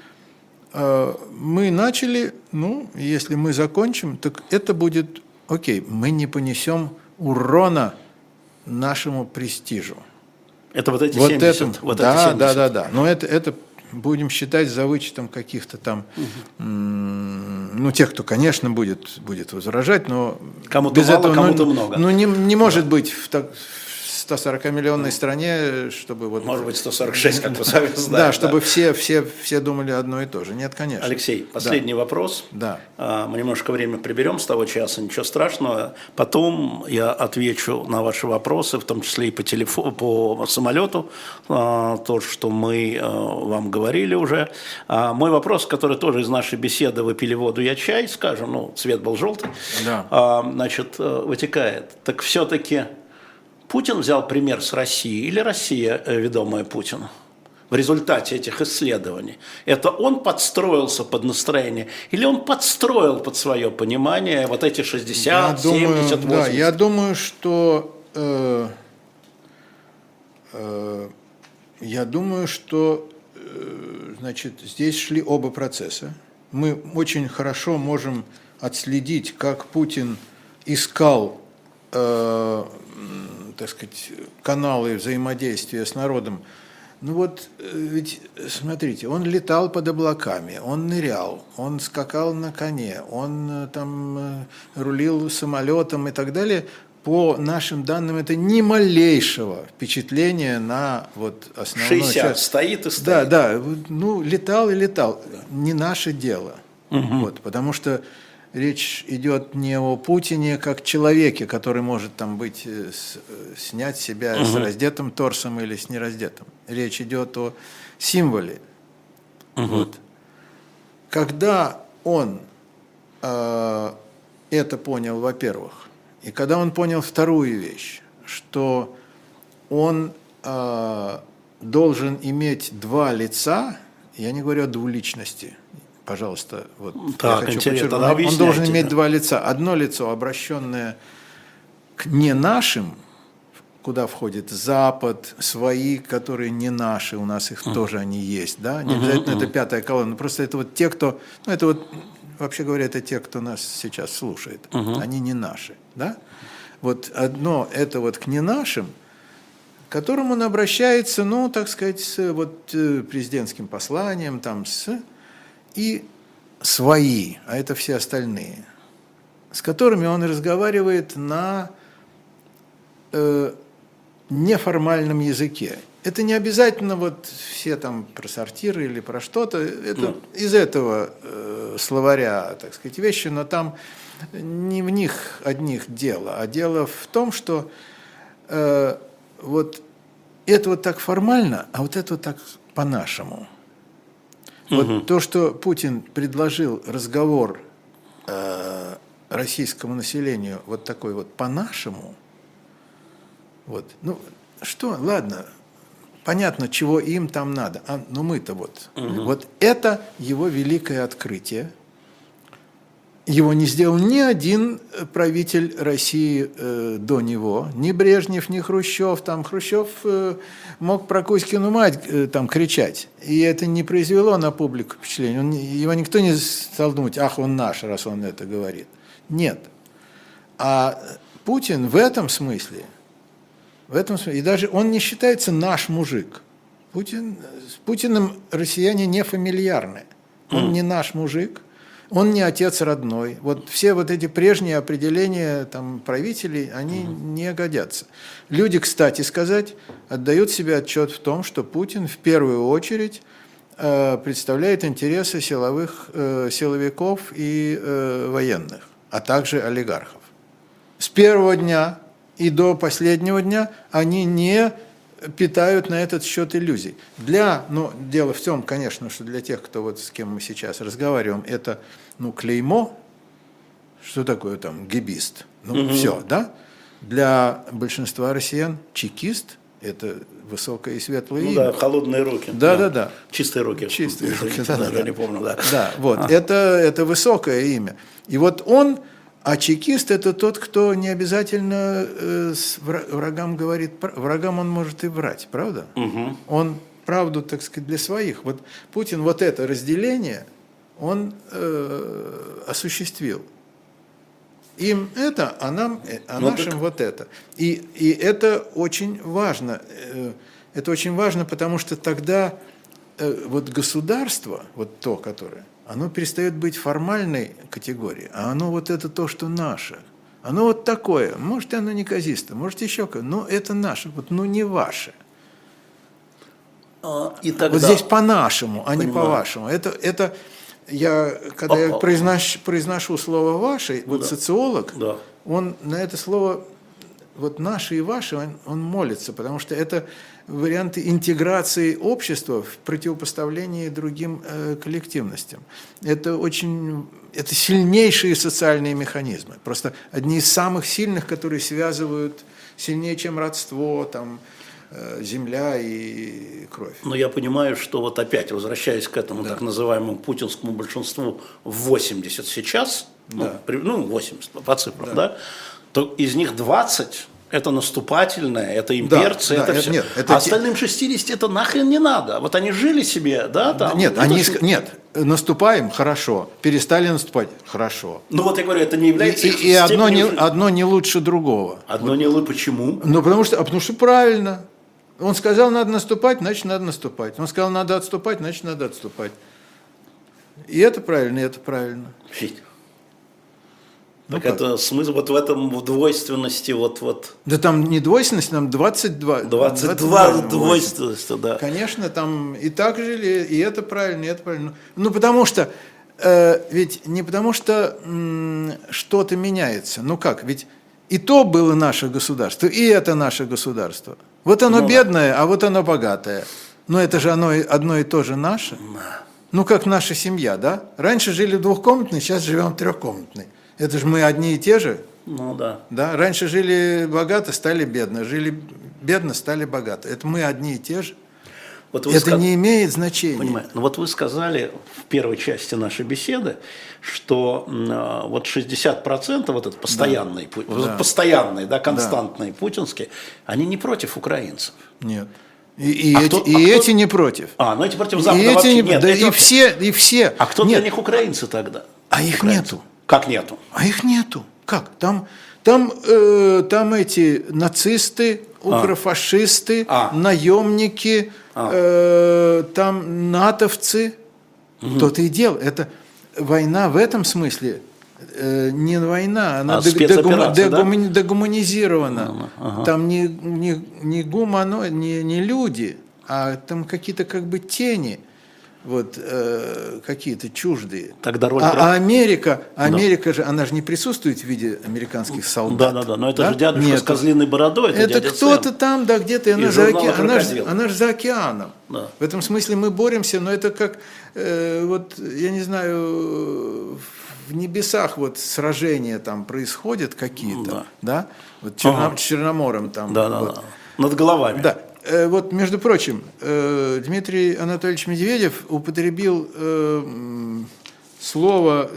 э, мы начали, ну, если мы закончим, так это будет окей, мы не понесем урона нашему престижу. Это вот эти вот 70? Это, вот да, эти 70. да, да, да. Но это, это будем считать за вычетом каких-то там, угу. ну, тех, кто, конечно, будет, будет возражать, но... Кому-то мало, этого, кому-то ну, много. Ну, не, не может да. быть в, так, 140-миллионной стране, чтобы вот... Может быть, 146, как вы сами знаете. Да, чтобы Все, все, все думали одно и то же. Нет, конечно. Алексей, последний да. вопрос. Да. А, мы немножко время приберем с того часа, ничего страшного. Потом я отвечу на ваши вопросы, в том числе и по телефону, по самолету, а, то, что мы а, вам говорили уже. Мой вопрос, который тоже из нашей беседы «Выпили воду, я чай», скажем, ну, цвет был желтый, да. значит, э, вытекает. Так все-таки Путин взял пример с России или Россия, э, ведомая Путину? в результате этих исследований? Это он подстроился под настроение или он подстроил под свое понимание вот эти 60, я 70, думаю, 80? Да, я думаю, что э, э, я думаю, что э, значит, здесь шли оба процесса. Мы очень хорошо можем отследить, как Путин искал э, так сказать, каналы взаимодействия с народом. Ну вот, э, ведь, смотрите, он летал под облаками, он нырял, он скакал на коне, он э, там э, рулил самолетом и так далее. По нашим данным, это ни малейшего впечатления на вот основной 60 часть. стоит и стоит. Да, да, ну, летал и летал. Не наше дело. Вот, потому что речь идет не о Путине как человеке, который может там быть, э, с- э, снять себя с раздетым торсом или с нераздетым. Речь идет о символе. Вот. Когда он э, это понял, во-первых, и когда он понял вторую вещь, что он э, должен иметь два лица, я не говорю о двуличности, пожалуйста, вот Так, я хочу интересно, он объясняйте, должен иметь да. два лица. Одно лицо, обращенное к не нашим, куда входит Запад, свои, которые не наши, у нас их тоже они есть, да, не обязательно это пятая колонна, просто это вот те, кто, ну это вот, вообще говоря, это те, кто нас сейчас слушает, они не наши, да. Вот одно это вот к не нашим, к которым он обращается, ну, так сказать, с вот э, президентским посланием, там, с, и свои, а это все остальные, с которыми он разговаривает на э, неформальном языке. Это не обязательно вот все там про сортиры или про что-то. Это из этого э, словаря, так сказать, вещи, но там не в них одних дело, а дело в том, что э, вот это вот так формально, а вот это вот так по-нашему. Вот то, что Путин предложил разговор э, российскому населению вот такой вот по-нашему, вот, ну что, ладно, понятно, чего им там надо, а, но мы-то вот, вот это его великое открытие. Его не сделал ни один э, правитель России э, до него, ни Брежнев, ни Хрущев. Там Хрущев э, мог про Кузькину мать э, там кричать, и это не произвело на публику впечатление. Он его никто не стал думать, ах, он наш, раз он это говорит. Нет. А Путин в этом смысле, в этом смысле, и даже он не считается наш мужик. Путин, с Путиным россияне не фамильярны. Он не наш мужик, он не отец родной. Вот все вот эти прежние определения там, правителей, они не годятся. Люди, кстати сказать, отдают себе отчет в том, что Путин в первую очередь э, представляет интересы силовых, э, силовиков и э, военных, а также олигархов. С первого дня и до последнего дня они не питают на этот счет иллюзий. Для, ну, дело в том, конечно, что для тех, кто вот с кем мы сейчас разговариваем, это, ну, клеймо, что такое там гибист, ну, все, да? Для большинства россиян чекист – это высокое и светлое Ну имя. да, холодные руки. Да, да, да. Чистые руки. Чистые руки, да, да, я да. не помню, да. Да, вот. Это, это высокое имя. И вот он, а чекист это тот, кто не обязательно э, с вра- врагам говорит, врагам он может и врать, правда? Он правду, так сказать, для своих. Вот Путин вот это разделение, он э, осуществил. Им это, а нам, э, а Ну, нашим так- вот это. И, и это очень важно. Э, Это очень важно, потому что тогда э, вот государство, вот то, которое, оно перестает быть формальной категорией, а оно вот это то, что наше. Оно вот такое. Может, оно неказисто, может, еще как но это наше, вот, ну, не ваше. А, И тогда... Вот здесь по-нашему, а не Понимаю. по-вашему. Это, это я, когда я произношу, произношу слово «ваше», вот социолог, Да. он на это слово вот «наши» и «ваши» он, он молится, потому что это варианты интеграции общества в противопоставлении другим э, коллективностям. Это очень, это сильнейшие социальные механизмы, просто одни из самых сильных, которые связывают сильнее, чем родство, там, земля и кровь. Но я понимаю, что вот опять, возвращаясь к этому так называемому путинскому большинству в 80 сейчас, ну, Да. при- ну, 80 по цифрам, да. то из них 20 – это наступательное, это имперцы, да, это это- все. нет, это а остальным 60 это нахрен не надо. Вот они жили себе, да, там. Нет, ну, они, то есть- ск- нет, наступаем, хорошо, перестали наступать, хорошо. Ну вот я говорю, это не И, является их и- и одно, не, жизни. одно не лучше другого. Одно не лы, почему? Ну, потому что, а потому что правильно. Он сказал, надо наступать, значит, надо наступать. Он сказал, надо отступать, значит, надо отступать. И это правильно, и это правильно. Ну так как? это смысл вот в этом в двойственности, вот, вот Да там не двойственность, там 22. 22 двойственность. двойственности, да. Конечно, там и так жили, и это правильно, и это правильно. Ну, потому что, э, ведь не потому что м, что-то меняется. Ну как, ведь и то было наше государство, и это наше государство. Вот оно да. бедное, а вот оно богатое. Но это же оно одно и то же наше. Ну, как наша семья, да? Раньше жили двухкомнатной, сейчас живем трехкомнатной. Это же мы одни и те же. Ну да. Да, раньше жили богато, стали бедно, жили бедно, стали богато. Это мы одни и те же. Вот Это ска- не имеет значения. Понимаю. Ну вот вы сказали в первой части нашей беседы, что а, вот 60% вот этот постоянный, пу- вот Да. постоянные, да, константные путинские, они не против украинцев. Нет. И, и А эти, кто- и а кто- эти не против. А, ну эти против и Запада эти вообще не, нет. да эти и вообще- все, и все. А кто Нет, для них украинцы тогда? А их Украинцы. нету. Как нету? А их нету. Как? Там, там, э, там эти нацисты, укрофашисты, А. наемники, А. э, там натовцы. То-то и дело. Это война в этом смысле э, не война, она А, де- спецоперация, да? дегумани- дегуманизирована. Там не, не, не гумано, не, не люди, а там какие-то как бы тени, вот э, какие-то чуждые. Тогда роль а, про- а Америка, Америка же, она же не присутствует в виде американских солдат. Да, да, да. Но это же дядюшка Нет. с козлиной бородой. Это, Это кто-то там, да, где-то, она, за, оке- она, же, она же за океаном. Да. В этом смысле мы боремся, но это как, э, вот, я не знаю, в небесах вот сражения там происходят какие-то, Да. да, вот Черно- Ага. Черномором там. Да, да, вот. да. Над головами. Да. Э, Вот, между прочим, э, Дмитрий Анатольевич Медведев употребил э, слово,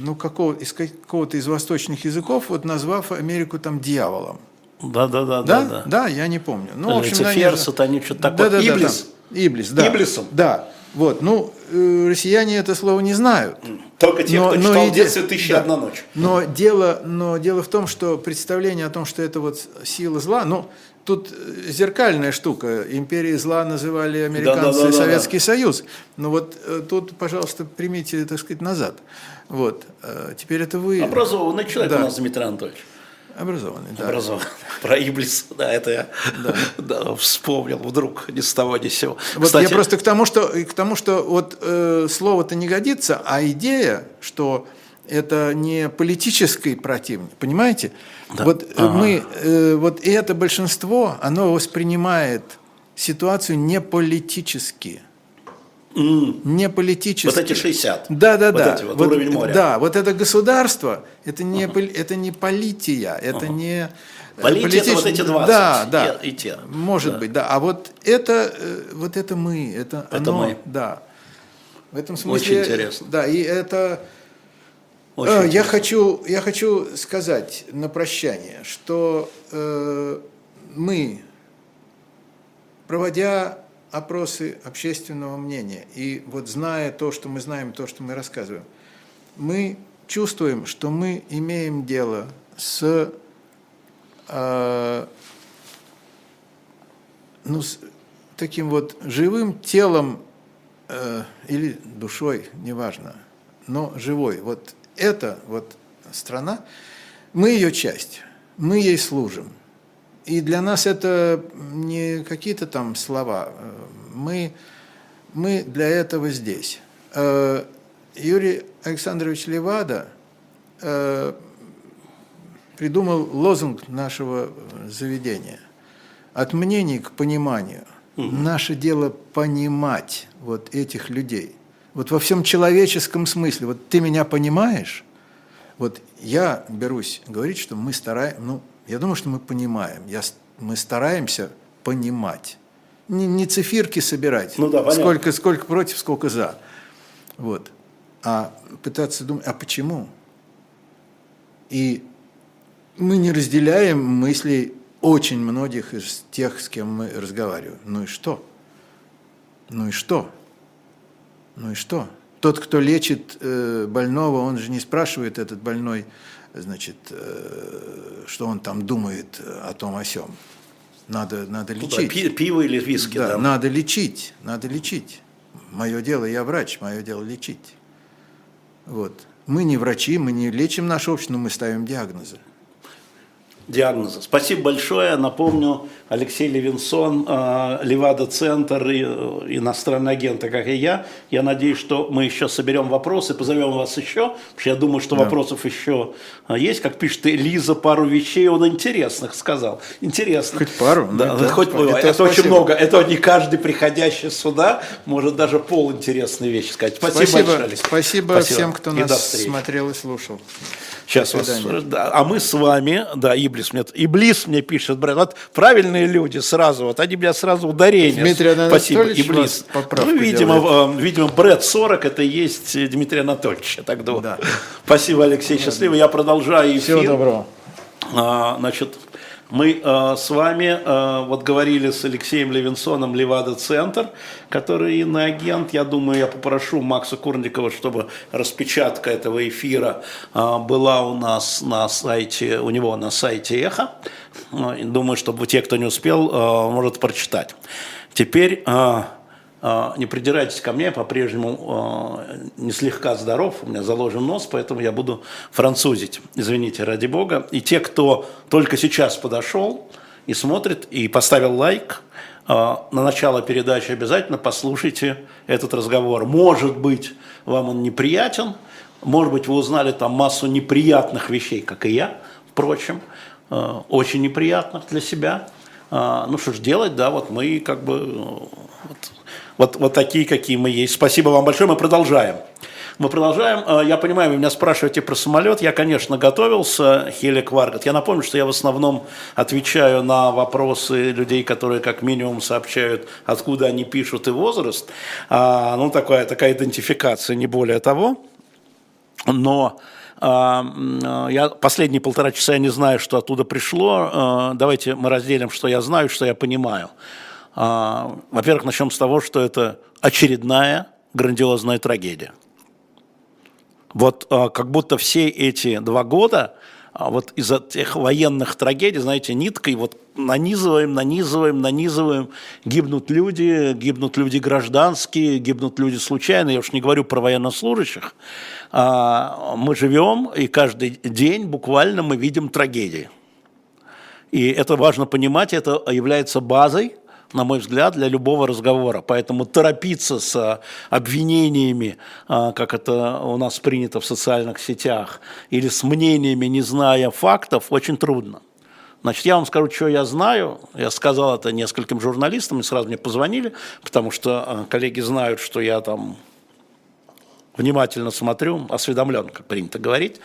ну, какого, из какого-то из восточных языков, вот назвав Америку там дьяволом. Да, да, да, Да? да. Да, я не помню. Ну, в общем, Люцифер, они же- сатанин, что-то такое. Да, да, да, Иблис. там. Иблис, да. Иблисом. Да. Вот, ну, россияне это слово не знают. Только те, Но- кто но читал в иде- детстве «Тысяча да. одна ночь». Но дело, но дело в том, что представление о том, что это вот сила зла, ну, тут э, зеркальная штука. Империей зла называли американцы Да-да-да-да-да. Советский Союз. Но вот э, тут, пожалуйста, примите, так сказать, назад. Вот. Э, Теперь это вы Образованный человек Да. у нас Дмитрий Анатольевич. образованный. Да. Образованный. Про Иблис, да, это я да, вспомнил вдруг ни с того ни с сего. Вот Кстати, я просто к тому, что, к тому, что вот э, слово-то не годится, а идея, что это не политический противник, понимаете? Вот э, мы, э, вот и это большинство, оно воспринимает ситуацию не политически, м, не политически. вот эти 60. Да, да, вот да. Эти вот, уровень моря. Да, вот это государство, это не, пол- это не полития, это не... э, Полития это политич- вот эти 20 Да, да. и- и те. Может Да. быть, да. А вот это, э, вот это мы, это, Это оно, мы. Да. В этом смысле... Очень интересно. Да, и это... Очень Э, я, хочу, я хочу сказать на прощание, что э, мы, проводя опросы общественного мнения, и вот зная то, что мы знаем, то, что мы рассказываем, мы чувствуем, что мы имеем дело с, э, ну, с таким вот живым телом э, или душой, неважно, но живой. Вот эта вот страна, мы ее часть, мы ей служим. И для нас это не какие-то там слова, э, мы, мы для этого здесь. Э, Юрий Александрович Левада э, придумал лозунг нашего заведения «От мнений к пониманию». Наше дело понимать вот этих людей. Вот во всем человеческом смысле. Вот ты меня понимаешь? Вот я берусь говорить, что мы стараемся, ну, я думаю, что мы понимаем, я, мы стараемся понимать. Не, не цифирки собирать, Ну да, понятно. сколько, сколько против, сколько за. Вот. А пытаться думать, а почему? И мы не разделяем мыслей очень многих из тех, с кем мы разговариваем. Ну и что? Ну и что? Ну и что? Тот, кто лечит э, больного, он же не спрашивает этот больной, значит, э, что он там думает о том о сем. Надо, надо Ну лечить. пи- пиво или виски, Да, да. надо лечить, надо лечить. Мое дело, я врач, мое дело лечить. Вот. Мы не врачи, мы не лечим наше общество, но мы ставим диагнозы. Диагноза. Спасибо большое. Напомню, Алексей Левинсон, э, Левада-центр, э, иностранный агент, как и я. Я надеюсь, что мы еще соберем вопросы, позовем вас еще, потому что я думаю, что Да. вопросов еще э, есть. Как пишет Лиза, пару вещей он интересных сказал. Интересно. Хоть пару? Ну, Да, это- хоть это это, очень спасибо. много. Это не каждый приходящий сюда может даже полинтересные вещи сказать. Спасибо, Спасибо, большое, Алексей. спасибо, всем, кто И нас смотрел и слушал. Сейчас вас, а мы с вами, да, Иблис мне, Иблис мне пишет, брат, вот правильные люди сразу, вот они меня сразу ударение. Дмитрий Спасибо, Анатольевич Иблис. вас поправку Ну, видимо, э, видимо, Брэд 40 это и есть э, Дмитрий Анатольевич, я так думаю. Да. Спасибо, Алексей, счастливо. Я продолжаю эфир. Всего доброго. А, Значит, мы э, с вами э, вот говорили с Алексеем Левинсоном Левада-центр, который иноагент. Я думаю, я попрошу Макса Курникова, чтобы распечатка этого эфира э, была у нас на сайте, у него на сайте Эхо. И Думаю, чтобы те, кто не успел, э, может прочитать. Теперь э, Не придирайтесь ко мне, я по-прежнему э, не слегка здоров, у меня заложен нос, поэтому я буду французить, извините, ради бога. И те, кто только сейчас подошел и смотрит, и поставил лайк, э, на начало передачи обязательно послушайте этот разговор. Может быть, вам он неприятен, может быть, вы узнали там массу неприятных вещей, как и я, впрочем, очень неприятных для себя. А, Ну что ж делать, да, вот мы как бы э, вот, вот, вот такие, какие мы есть. Спасибо вам большое, мы продолжаем. Мы продолжаем. Э, Я понимаю, вы меня спрашиваете про самолет. Я, конечно, готовился, Хелик Варгат. Я напомню, что я в основном отвечаю на вопросы людей, которые как минимум сообщают, откуда они пишут и возраст. А, Ну, такая, такая идентификация, не более того. Но а, я последние полтора часа я не знаю, что оттуда пришло. А, Давайте мы разделим, что я знаю, что я понимаю. А, Во-первых, начнем с того, что это очередная грандиозная трагедия. Вот а, как будто все эти два года а, вот из-за тех военных трагедий, знаете, ниткой вот нанизываем, нанизываем, нанизываем, гибнут люди, гибнут люди гражданские, гибнут люди случайно, я уж не говорю про военнослужащих. Мы живем, и каждый день буквально мы видим трагедии. И это важно понимать, это является базой, на мой взгляд, для любого разговора. Поэтому торопиться с обвинениями, а, как это у нас принято в социальных сетях, или с мнениями, не зная фактов, очень трудно. Значит, я вам скажу, что я знаю. Я сказал это нескольким журналистам, и сразу мне позвонили, потому что а, коллеги знают, что я там внимательно смотрю, осведомлен, как принято говорить,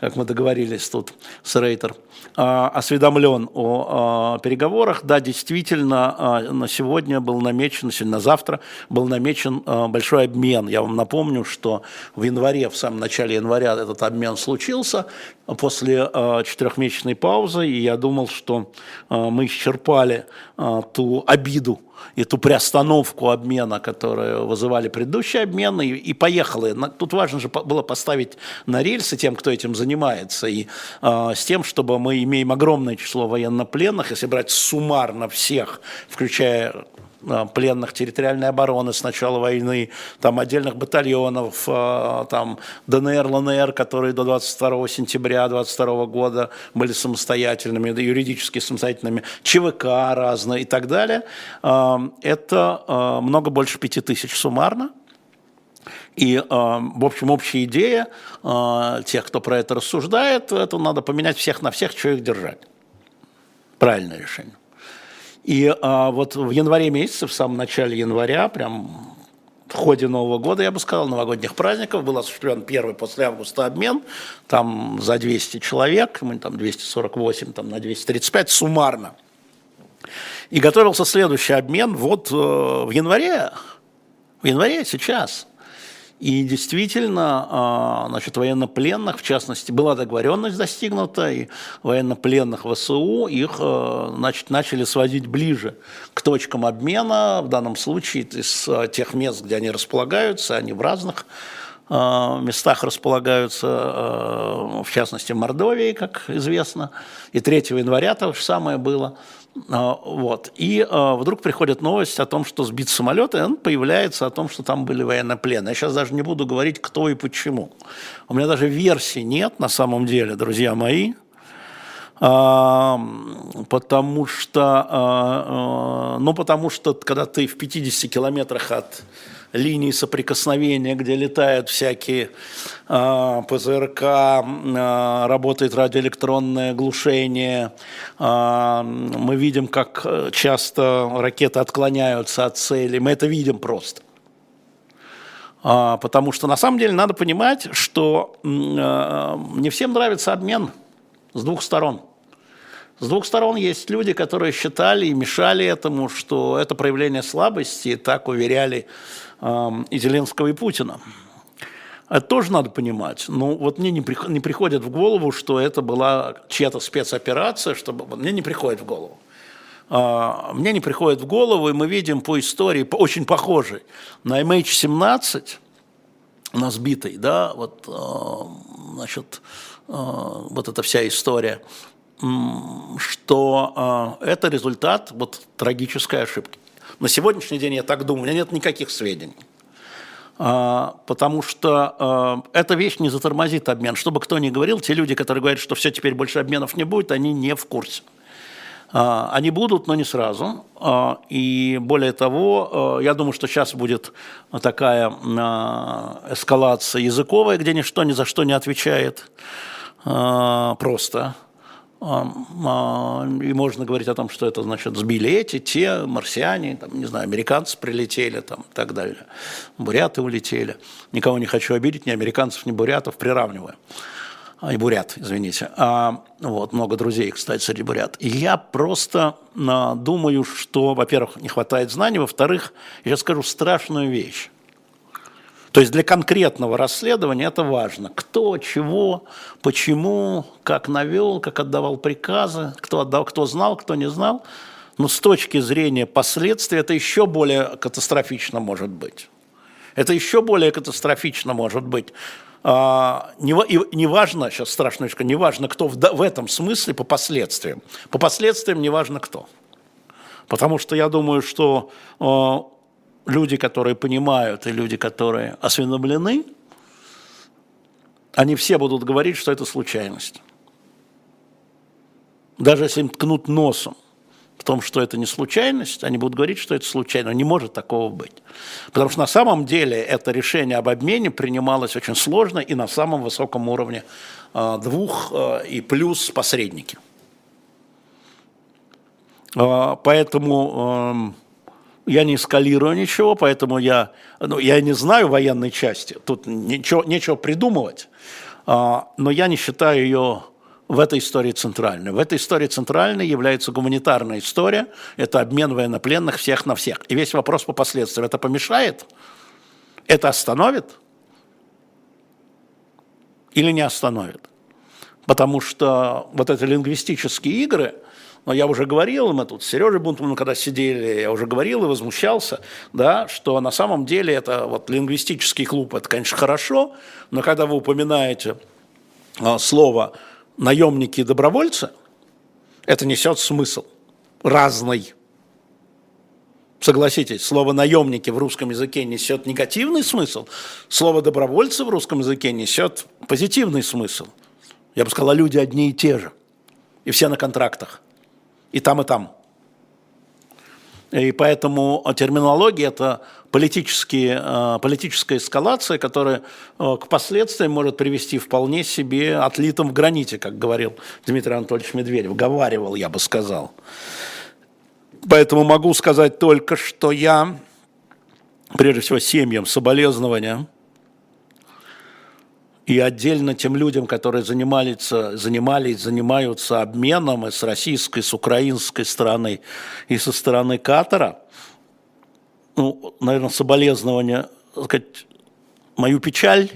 как мы договорились тут с Рейтер, а, осведомлен о а, переговорах. Да, действительно, а, на сегодня был намечен, на завтра был намечен большой обмен. Я вам напомню, что в январе, в самом начале января этот обмен случился после четырехмесячной паузы, и я думал, что мы исчерпали ту обиду, и ту приостановку обмена, которую вызывали предыдущие обмены, и, и поехали. Тут важно же было поставить на рельсы тем, кто этим занимается, и а, с тем, чтобы мы имеем огромное число военнопленных, если брать суммарно всех, включая пленных территориальной обороны с начала войны, там отдельных батальонов, а, там ДНР, ЛНР, которые до 22 сентября 22 года были самостоятельными, юридически самостоятельными, ЧВК разные и так далее. А, Это много больше пяти тысяч суммарно. И, э, в общем, общая идея э, тех, кто про это рассуждает, это надо поменять всех на всех, что их держать. Правильное решение. И э, вот в январе месяце, в самом начале января, прям в ходе Нового года, я бы сказал, новогодних праздников, был осуществлен первый после августа обмен, там за 200 человек, мы там 248, там на 235 суммарно. И готовился следующий обмен вот э, в январе, в январе сейчас. И действительно, а, значит, военнопленных, в частности, была договоренность достигнута, и военнопленных ВСУ их а, значит, начали сводить ближе к точкам обмена, в данном случае из а, тех мест, где они располагаются, они в разных местах располагаются, в частности, в Мордовии, как известно, и 3 января то же самое было – вот. И а, вдруг приходит новость о том, что сбит самолет, и он появляется о том, что там были военнопленные. Я сейчас даже не буду говорить, кто и почему. У меня даже версии нет на самом деле, друзья мои, а, потому что, ну, потому что, когда ты в 50 километрах от линии соприкосновения, где летают всякие э, ПЗРК, э, работает радиоэлектронное глушение. Э, мы видим, как часто ракеты отклоняются от цели. Мы это видим просто. Э, потому что на самом деле надо понимать, что э, не всем нравится обмен с двух сторон. С двух сторон есть люди, которые считали и мешали этому, что это проявление слабости, и так уверяли и Зеленского, и Путина. Это тоже надо понимать. Ну, вот мне не, приходит в голову, что это была чья-то спецоперация, чтобы мне не приходит в голову. А, мне не приходит в голову, и мы видим по истории, очень похожей, на MH17, на сбитой, да, вот, а, значит, а, вот эта вся история, что это результат вот трагической ошибки. На сегодняшний день я так думаю, у меня нет никаких сведений. А, потому что а, эта вещь не затормозит обмен. Что бы кто ни говорил, те люди, которые говорят, что все, теперь больше обменов не будет, они не в курсе. А, они будут, но не сразу. И более того, я думаю, что сейчас будет такая эскалация языковая, где ничто ни за что не отвечает просто. А, и можно говорить о том, что это значит сбили эти, те, марсиане, там, не знаю, американцы прилетели там, и так далее, буряты улетели. Никого не хочу обидеть, ни американцев, ни бурятов, приравниваю. А, и бурят, извините. А, вот, много друзей, кстати, среди бурят. И я просто а, думаю, что, во-первых, не хватает знаний, во-вторых, я скажу страшную вещь. То есть для конкретного расследования это важно. Кто, чего, почему, как навел, как отдавал приказы, кто, отдал, кто знал, кто не знал. Но с точки зрения последствий это еще более катастрофично может быть. Это еще более катастрофично может быть. А, не, и, не важно, сейчас страшно, не важно, кто в, в этом смысле по последствиям. По последствиям не важно кто. Потому что я думаю, что а, люди, которые понимают, и люди, которые осведомлены, они все будут говорить, что это случайность. Даже если им ткнут носом в том, что это не случайность, они будут говорить, что это случайно. Не может такого быть. Потому что на самом деле это решение об обмене принималось очень сложно и на самом высоком уровне а, двух а, и плюс посредники. А, поэтому я не эскалирую ничего, поэтому я, ну, я не знаю военной части, тут ничего, нечего придумывать, а, но я не считаю ее в этой истории центральной. В этой истории центральной является гуманитарная история, это обмен военнопленных всех на всех. И весь вопрос по последствиям, это помешает? Это остановит? Или не остановит? Потому что вот эти лингвистические игры – но я уже говорил, мы тут с Сережей Бунтманом, когда сидели, я уже говорил и возмущался, да, что на самом деле это вот лингвистический клуб, это, конечно, хорошо, но когда вы упоминаете а, слово «наемники и добровольцы», это несет смысл разный. Согласитесь, слово «наемники» в русском языке несет негативный смысл, слово «добровольцы» в русском языке несет позитивный смысл. Я бы сказал, люди одни и те же, и все на контрактах и там, и там. И поэтому терминология – это политические, э, политическая эскалация, которая э, к последствиям может привести вполне себе отлитым в граните, как говорил Дмитрий Анатольевич Медведев, говаривал, я бы сказал. Поэтому могу сказать только, что я, прежде всего, семьям соболезнования – и отдельно тем людям, которые занимались, занимались, занимаются обменом и с российской, с украинской стороны, и со стороны Катара, ну, наверное, соболезнования, сказать, мою печаль,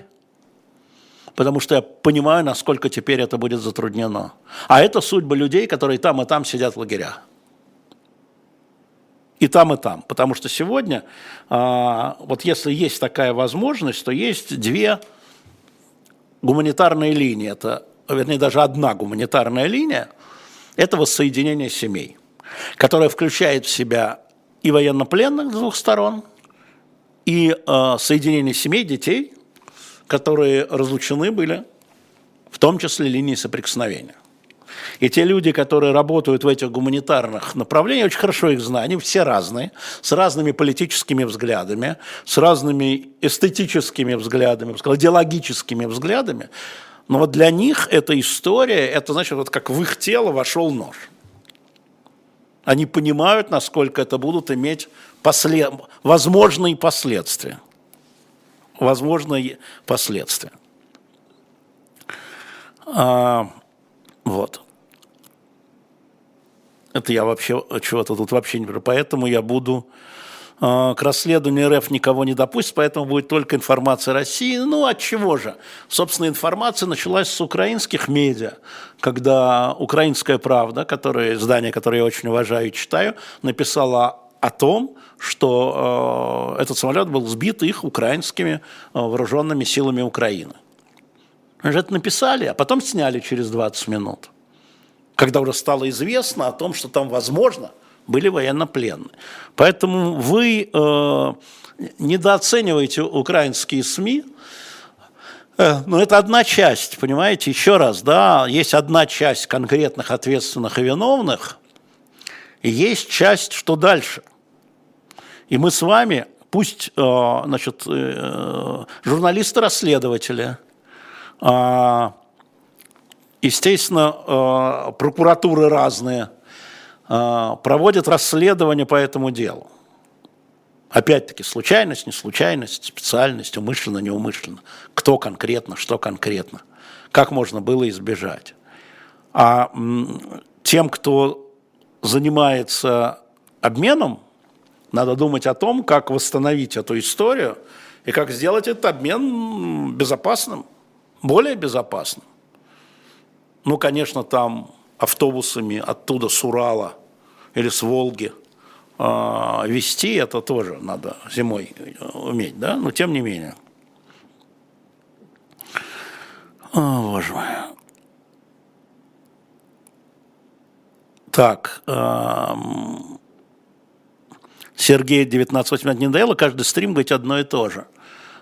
потому что я понимаю, насколько теперь это будет затруднено. А это судьба людей, которые там и там сидят в лагерях. И там, и там. Потому что сегодня, а, вот если есть такая возможность, то есть две гуманитарные линии. Это, вернее, даже одна гуманитарная линия – это воссоединение семей, которая включает в себя и военнопленных с двух сторон, и э, соединение семей детей, которые разлучены были, в том числе линии соприкосновения. И те люди, которые работают в этих гуманитарных направлениях, очень хорошо их знаю, они все разные, с разными политическими взглядами, с разными эстетическими взглядами, идеологическими взглядами. Но вот для них эта история, это значит, вот как в их тело вошел нож. Они понимают, насколько это будут иметь послед... возможные последствия. Возможные последствия. А, вот. Это я вообще чего-то тут вообще не говорю. Поэтому я буду э, к расследованию РФ никого не допустит, поэтому будет только информация России. Ну, от чего же? Собственно, информация началась с украинских медиа, когда «Украинская правда», которое, издание, которое я очень уважаю и читаю, написала о том, что э, этот самолет был сбит их украинскими э, вооруженными силами Украины. Они же это написали, а потом сняли через 20 минут когда уже стало известно о том, что там, возможно, были военнопленные. Поэтому вы э, недооцениваете украинские СМИ, э, но это одна часть, понимаете, еще раз, да, есть одна часть конкретных ответственных и виновных, и есть часть, что дальше. И мы с вами, пусть, э, значит, э, журналисты-расследователи, э, Естественно, э, прокуратуры разные э, проводят расследование по этому делу. Опять-таки, случайность, не случайность, специальность, умышленно, неумышленно. Кто конкретно, что конкретно. Как можно было избежать. А тем, кто занимается обменом, надо думать о том, как восстановить эту историю и как сделать этот обмен безопасным, более безопасным. Ну, конечно, там автобусами оттуда с Урала или с Волги э, вести, это тоже надо зимой уметь, да, но тем не менее. О, боже мой. Так, эм, Сергей 1980 не надоело каждый стрим говорить одно и то же.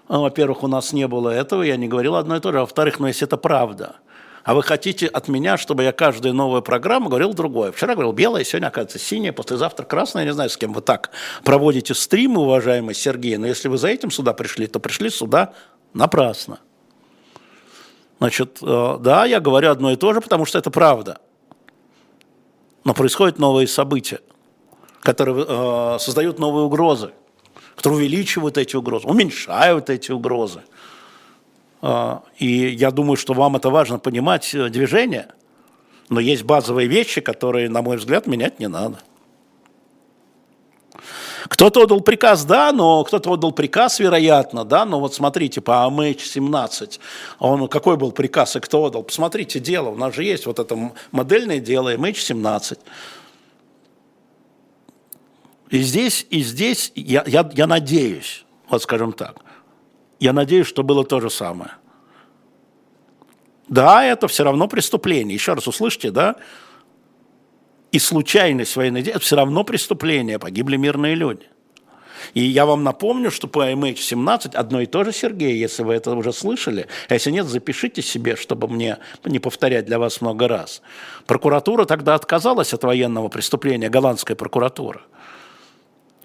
Во-первых, у нас не было этого, я не говорил одно и то же. А во-вторых, ну, если это правда – а вы хотите от меня, чтобы я каждую новую программу говорил другое. Вчера говорил белое, сегодня, оказывается, синее, послезавтра красное. Я не знаю, с кем вы так проводите стримы, уважаемый Сергей, но если вы за этим сюда пришли, то пришли сюда напрасно. Значит, э, да, я говорю одно и то же, потому что это правда. Но происходят новые события, которые э, создают новые угрозы, которые увеличивают эти угрозы, уменьшают эти угрозы. А, и я думаю, что вам это важно понимать, э, движение. Но есть базовые вещи, которые, на мой взгляд, менять не надо. Кто-то отдал приказ, да, но кто-то отдал приказ, вероятно, да, но вот смотрите, по АМХ-17, он, какой был приказ и кто отдал? Посмотрите дело, у нас же есть вот это модельное дело АМХ-17. И здесь, и здесь я, я, я надеюсь, вот скажем так, я надеюсь, что было то же самое. Да, это все равно преступление. Еще раз услышьте, да? И случайность военной это все равно преступление. Погибли мирные люди. И я вам напомню, что по MH17 одно и то же, Сергей, если вы это уже слышали, а если нет, запишите себе, чтобы мне не повторять для вас много раз. Прокуратура тогда отказалась от военного преступления, голландская прокуратура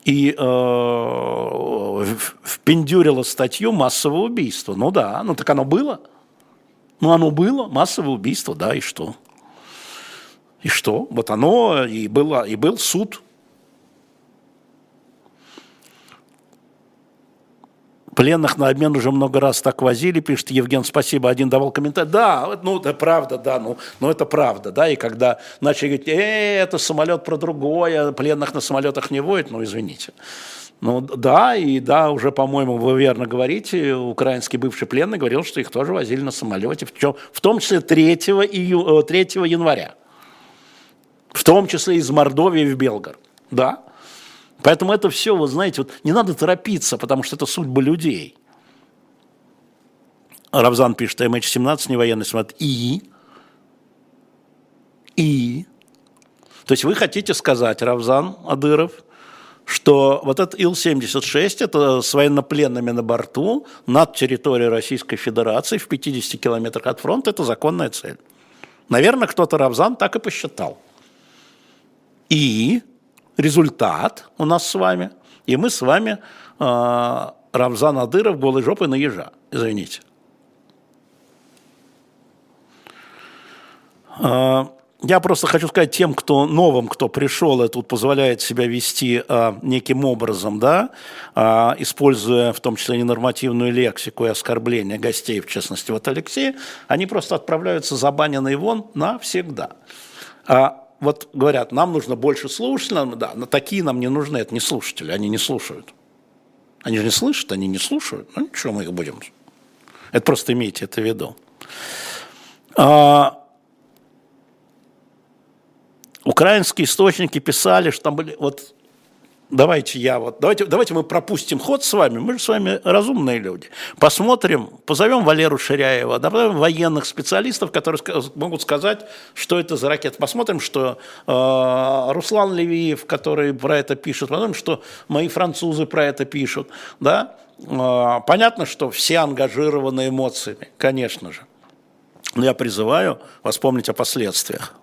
и э, впендюрила статью массового убийства. Ну да, ну так оно было. Ну оно было, массовое убийство, да, и что? И что? Вот оно и было, и был суд Пленных на обмен уже много раз так возили, пишет Евген, спасибо, один давал комментарий. Да, ну, это правда, да, ну, ну это правда, да, и когда начали говорить, э, это самолет про другое, пленных на самолетах не воет, ну, извините. Ну да, и да, уже, по-моему, вы верно говорите, украинский бывший пленный говорил, что их тоже возили на самолете, в, чем, в том числе 3, ию, 3 э, января, в том числе из Мордовии в Белгород, да. Поэтому это все, вы знаете, вот не надо торопиться, потому что это судьба людей. Равзан пишет, MH17 не военный самолет. И? И? То есть вы хотите сказать, Равзан Адыров, что вот этот Ил-76, это с военнопленными на борту над территорией Российской Федерации в 50 километрах от фронта, это законная цель. Наверное, кто-то Равзан так и посчитал. И результат у нас с вами, и мы с вами э, Равзан Адыров голой жопой на ежа, извините. Э, я просто хочу сказать тем, кто новым, кто пришел и тут позволяет себя вести а, неким образом, да, а, используя в том числе ненормативную лексику и оскорбления гостей, в частности, вот Алексея, они просто отправляются забаненные вон навсегда. А, вот говорят, нам нужно больше слушателей, да, но такие нам не нужны, это не слушатели, они не слушают. Они же не слышат, они не слушают. Ну ничего, мы их будем. Это просто имейте это в виду. А, Украинские источники писали, что там были, вот давайте я вот, давайте, давайте мы пропустим ход с вами, мы же с вами разумные люди. Посмотрим, позовем Валеру Ширяева, добавим военных специалистов, которые могут сказать, что это за ракета. Посмотрим, что э, Руслан Левиев, который про это пишет, посмотрим, что мои французы про это пишут. Да? Э, понятно, что все ангажированы эмоциями, конечно же. Но я призываю вас помнить о последствиях.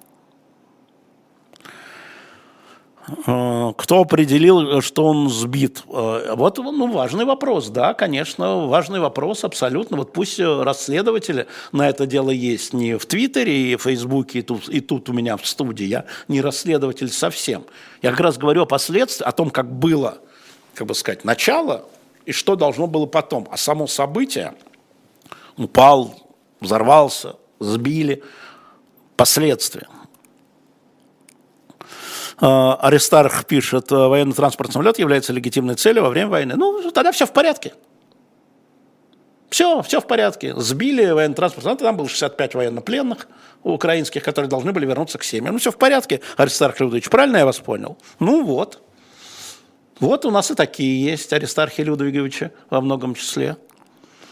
Э, кто определил, что он сбит? Э, вот ну, важный вопрос, да, конечно, важный вопрос абсолютно. Вот пусть расследователи на это дело есть не в Твиттере и в Фейсбуке, и тут, и тут у меня в студии. Я не расследователь совсем. Я как раз говорю о последствиях, о том, как было, как бы сказать, начало и что должно было потом. А само событие упал, взорвался, сбили, последствия. Э, Аристарх пишет, э, военный транспорт самолет является легитимной целью во время войны. Ну, тогда все в порядке. Все, все в порядке. Сбили военный транспорт. Там было 65 военнопленных украинских, которые должны были вернуться к семьям. Ну, все в порядке, Аристарх Людович. Правильно я вас понял? Ну, вот. Вот у нас и такие есть Аристархи Людовиговича во многом числе.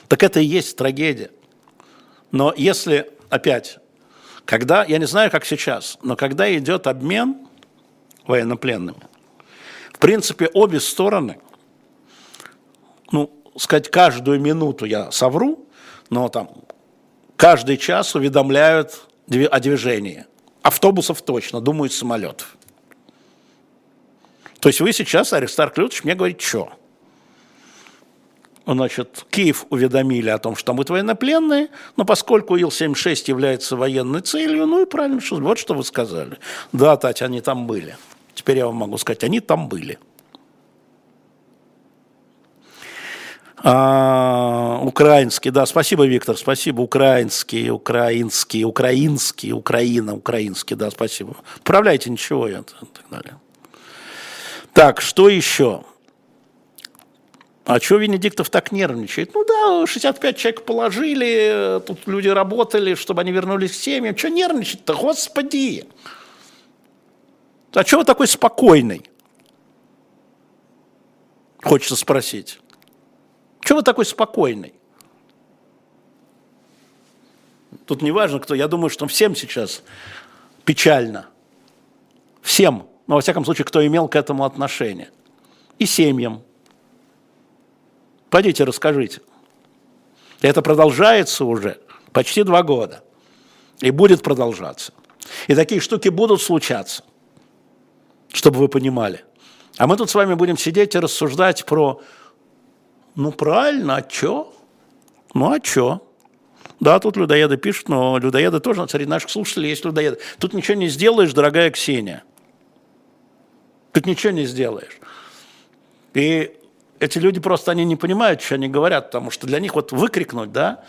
Так это и есть трагедия. Но если, опять, когда, я не знаю, как сейчас, но когда идет обмен, военнопленными. В принципе, обе стороны, ну, сказать, каждую минуту я совру, но там каждый час уведомляют о движении. Автобусов точно, думают, самолетов. То есть вы сейчас, Аристарх Лютович, мне говорите, что? Значит, Киев уведомили о том, что там будут военнопленные, но поскольку Ил-76 является военной целью, ну и правильно, что, вот что вы сказали. Да, Татьяна, они там были. Теперь я вам могу сказать, они там были. А, украинский, да, спасибо, Виктор, спасибо, украинский, украинский, украинский, Украина, украинский, да, спасибо. Управляйте, ничего, я, так далее. Так, что еще? А что Венедиктов так нервничает? Ну да, 65 человек положили, тут люди работали, чтобы они вернулись к семьям. Что нервничать-то, господи? А чего вы такой спокойный? Хочется спросить. Чего вы такой спокойный? Тут не важно, кто. Я думаю, что всем сейчас печально. Всем. Но, во всяком случае, кто имел к этому отношение. И семьям. Пойдите, расскажите. Это продолжается уже почти два года. И будет продолжаться. И такие штуки будут случаться чтобы вы понимали. А мы тут с вами будем сидеть и рассуждать про, ну правильно, а чё? Ну а чё? Да, тут людоеды пишут, но людоеды тоже, среди наших слушателей есть людоеды. Тут ничего не сделаешь, дорогая Ксения. Тут ничего не сделаешь. И эти люди просто, они не понимают, что они говорят, потому что для них вот выкрикнуть, да,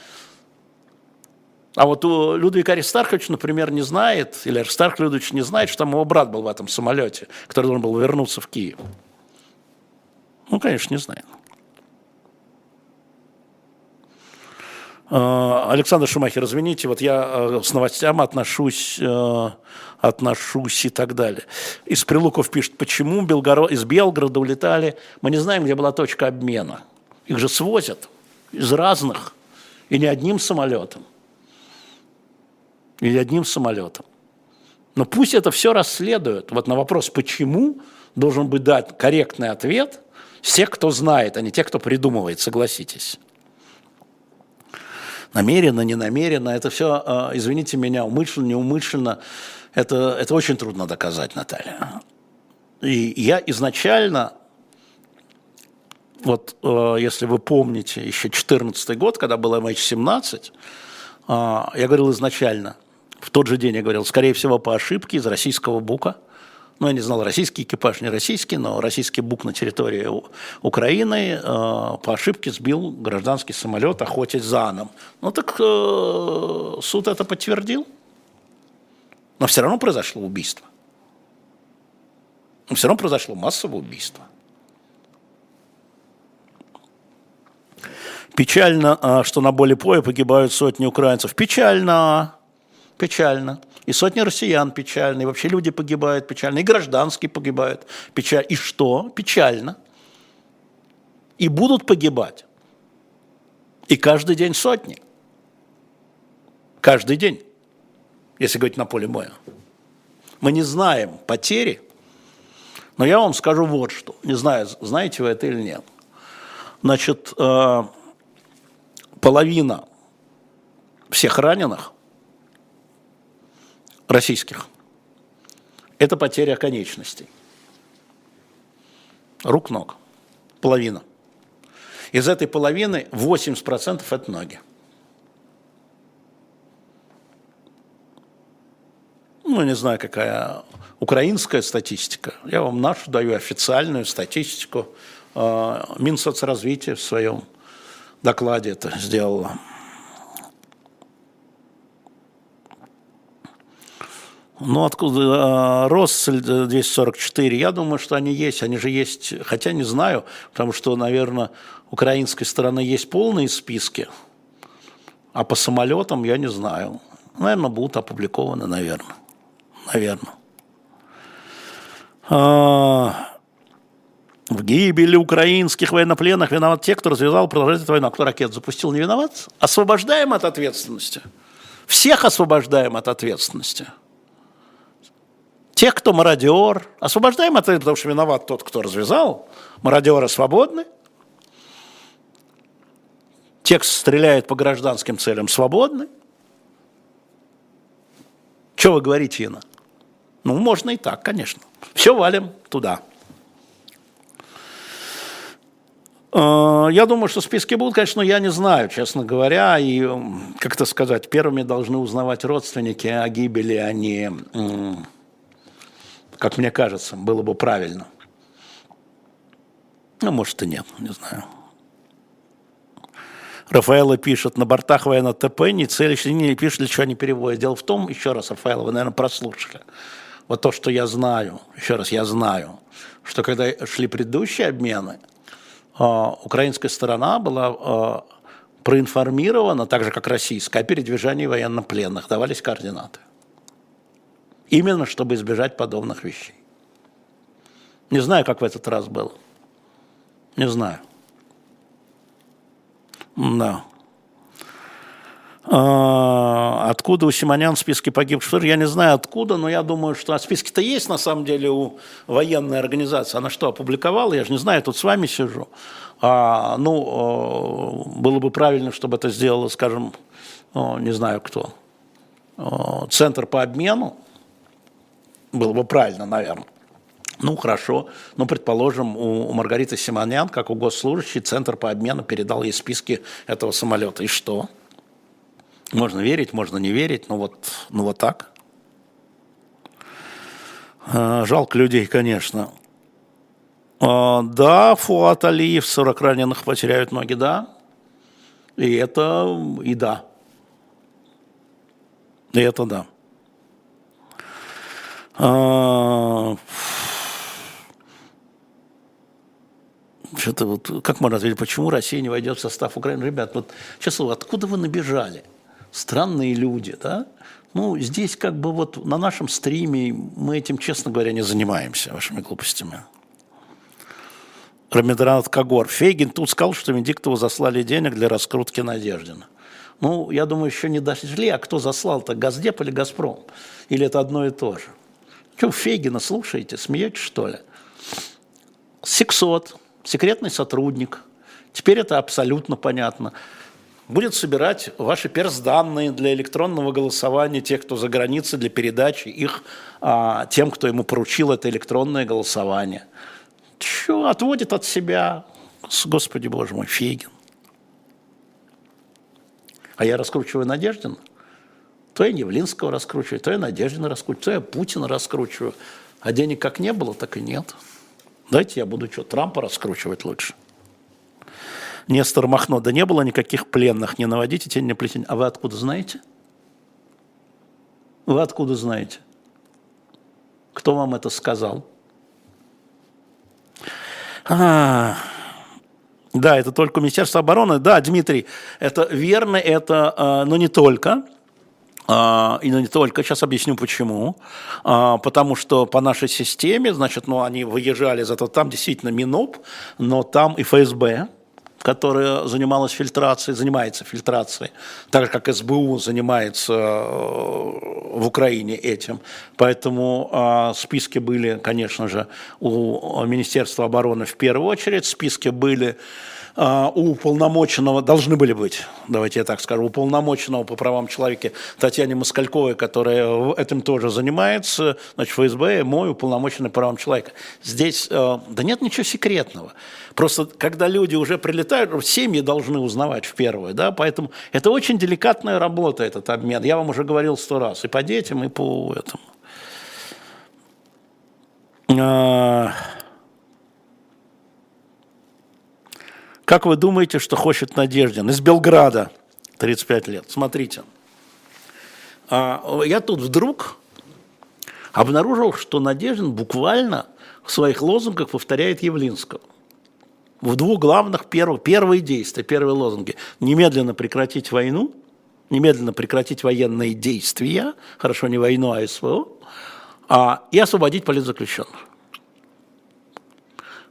а вот у Людвиг Аристархович, например, не знает, или Аристарх Людович не знает, что там его брат был в этом самолете, который должен был вернуться в Киев. Ну, конечно, не знает. А, Александр Шумахер, извините, вот я э, с новостям отношусь, э, отношусь и так далее. Из Прилуков пишет, почему из Белгорода улетали, мы не знаем, где была точка обмена. Их же свозят из разных, и не одним самолетом. Или одним самолетом. Но пусть это все расследуют. Вот на вопрос, почему, должен быть дать корректный ответ всех, кто знает, а не те, кто придумывает, согласитесь намеренно, не намеренно, это все, а, извините меня, умышленно, неумышленно, это, это очень трудно доказать, Наталья. И я изначально, вот а, если вы помните, еще 2014 год, когда был MH17, а, я говорил изначально, в тот же день я говорил, скорее всего, по ошибке из российского бука – ну, я не знал, российский экипаж, не российский, но российский бук на территории Украины э, по ошибке сбил гражданский самолет, охотясь за Аном. Ну, так э, суд это подтвердил. Но все равно произошло убийство. Но все равно произошло массовое убийство. Печально, э, что на поле погибают сотни украинцев. Печально, печально. И сотни россиян печально, и вообще люди погибают печально, и гражданские погибают печально. И что? Печально. И будут погибать. И каждый день сотни. Каждый день, если говорить на поле боя. Мы не знаем потери, но я вам скажу вот что. Не знаю, знаете вы это или нет. Значит, э, половина всех раненых российских. Это потеря конечностей. Рук, ног. Половина. Из этой половины 80% это ноги. Ну, не знаю, какая украинская статистика. Я вам нашу даю официальную статистику. А, Минсоцразвитие в своем докладе это сделало. Ну, откуда а, Россель 244? Я думаю, что они есть. Они же есть, хотя не знаю, потому что, наверное, украинской стороны есть полные списки, а по самолетам я не знаю. Наверное, будут опубликованы, наверное. Наверное. А, в гибели украинских военнопленных виноват те, кто развязал продолжительную войну. А кто ракет запустил, не виноват? Освобождаем от ответственности. Всех освобождаем от ответственности. Тех, кто мародер, освобождаем от этого, потому что виноват тот, кто развязал. Мародеры свободны. Текст стреляет по гражданским целям свободны. Что вы говорите, Инна? Ну, можно и так, конечно. Все валим туда. Э, я думаю, что списки будут, конечно, но я не знаю, честно говоря. И, как это сказать, первыми должны узнавать родственники о гибели, а не как мне кажется, было бы правильно. Ну, может и нет, не знаю. Рафаэла пишет, на бортах военно ТП не целящие, не пишет, для чего не переводят. Дело в том, еще раз, Рафаэла, вы, наверное, прослушали. Вот то, что я знаю, еще раз, я знаю, что когда шли предыдущие обмены, а, украинская сторона была а, проинформирована, так же, как российская, о передвижении военнопленных, давались координаты. Именно чтобы избежать подобных вещей. Не знаю, как в этот раз было. Не знаю. Да. А, откуда у Симонян в списке погибших? Я не знаю откуда, но я думаю, что а списки-то есть на самом деле у военной организации. Она что, опубликовала? Я же не знаю, тут с вами сижу. А, ну, было бы правильно, чтобы это сделала, скажем, не знаю кто, Центр по обмену было бы правильно, наверное. Ну, хорошо. Ну, предположим, у Маргариты Симонян, как у госслужащей, Центр по обмену передал ей списки этого самолета. И что? Можно верить, можно не верить, но вот, ну вот так. А, жалко людей, конечно. А, да, Фуат Алиев, 40 раненых потеряют ноги, да. И это, и да. И это да. А, Значит, вот, как можно ответить, почему Россия не войдет в состав Украины? Ребят, вот сейчас откуда вы набежали? Странные люди, да? Ну, здесь как бы вот на нашем стриме мы этим, честно говоря, не занимаемся, вашими глупостями. Рамидранат Кагор. Фейгин тут сказал, что Венедиктову заслали денег для раскрутки Надеждина. Ну, я думаю, еще не дошли, а кто заслал-то, Газдеп или Газпром? Или это одно и то же? Что, Фейгина слушаете, смеетесь, что ли? Сексот, секретный сотрудник. Теперь это абсолютно понятно. Будет собирать ваши персданные для электронного голосования тех, кто за границей, для передачи их а, тем, кто ему поручил это электронное голосование. Что отводит от себя, Господи Боже мой, Фейгин. А я раскручиваю Надеждина. То я Невлинского раскручиваю, то я Надеждина раскручиваю, то я Путина раскручиваю. А денег как не было, так и нет. Дайте я буду что, Трампа раскручивать лучше. Нестор Махно, да не было никаких пленных, не наводите тень, не плетень. А вы откуда знаете? Вы откуда знаете? Кто вам это сказал? А, да, это только Министерство обороны. Да, Дмитрий, это верно, это, а, но не только. А, и не только, сейчас объясню почему. А, потому что по нашей системе, значит, ну, они выезжали, зато там действительно МИНОП, но там и ФСБ, которая занималась фильтрацией, занимается фильтрацией, так же, как СБУ занимается э, в Украине этим. Поэтому э, списки были, конечно же, у Министерства обороны в первую очередь, списки были а, у уполномоченного, должны были быть, давайте я так скажу, уполномоченного по правам человека Татьяне Москальковой, которая этим тоже занимается, значит, ФСБ, мой уполномоченный по правам человека. Здесь, э, да нет ничего секретного. Просто, когда люди уже прилетают, семьи должны узнавать в первую, да, поэтому это очень деликатная работа, этот обмен. Я вам уже говорил сто раз, и по детям, и по этому. А, Как вы думаете, что хочет Надеждин? Из Белграда, 35 лет. Смотрите. А, я тут вдруг обнаружил, что Надеждин буквально в своих лозунгах повторяет Явлинского. В двух главных первых, первые действия, первые лозунги. Немедленно прекратить войну, немедленно прекратить военные действия, хорошо, не войну, а СВО, а, и освободить политзаключенных.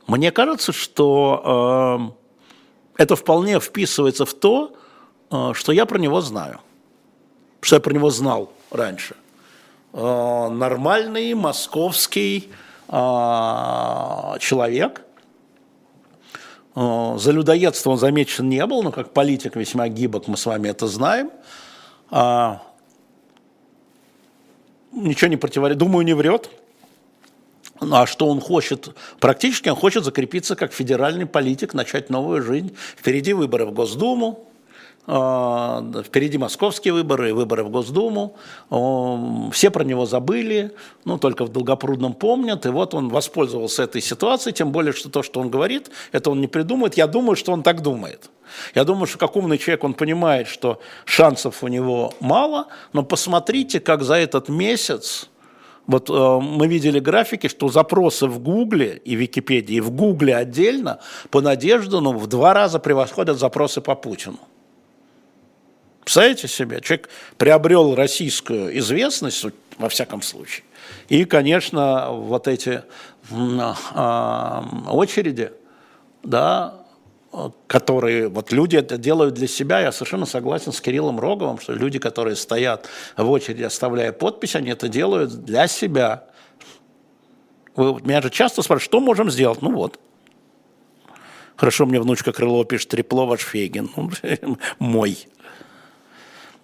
Мне кажется, что э, это вполне вписывается в то, э, что я про него знаю, что я про него знал раньше. Э, нормальный московский э, человек. За людоедство он замечен не был, но как политик весьма гибок, мы с вами это знаем. Ничего не противоречит, думаю, не врет. Ну, а что он хочет? Практически он хочет закрепиться как федеральный политик, начать новую жизнь. Впереди выборы в Госдуму, а, впереди московские выборы и выборы в Госдуму. Все про него забыли, ну, только в Долгопрудном помнят. И вот он воспользовался этой ситуацией, тем более, что то, что он говорит, это он не придумает. Я думаю, что он так думает. Я думаю, что как умный человек, он понимает, что шансов у него мало, но посмотрите, как за этот месяц вот э, мы видели графики, что запросы в Гугле и Википедии, в Гугле отдельно по Надеждину в два раза превосходят запросы по Путину. Представляете себе? Человек приобрел российскую известность, во всяком случае. И, конечно, вот эти э, очереди, да, которые, вот люди это делают для себя, я совершенно согласен с Кириллом Роговым, что люди, которые стоят в очереди, оставляя подпись, они это делают для себя. Вы, меня же часто спрашивают, что можем сделать? Ну вот. Хорошо, мне внучка Крылова пишет, трепло ваш Фейгин. Ну, мой.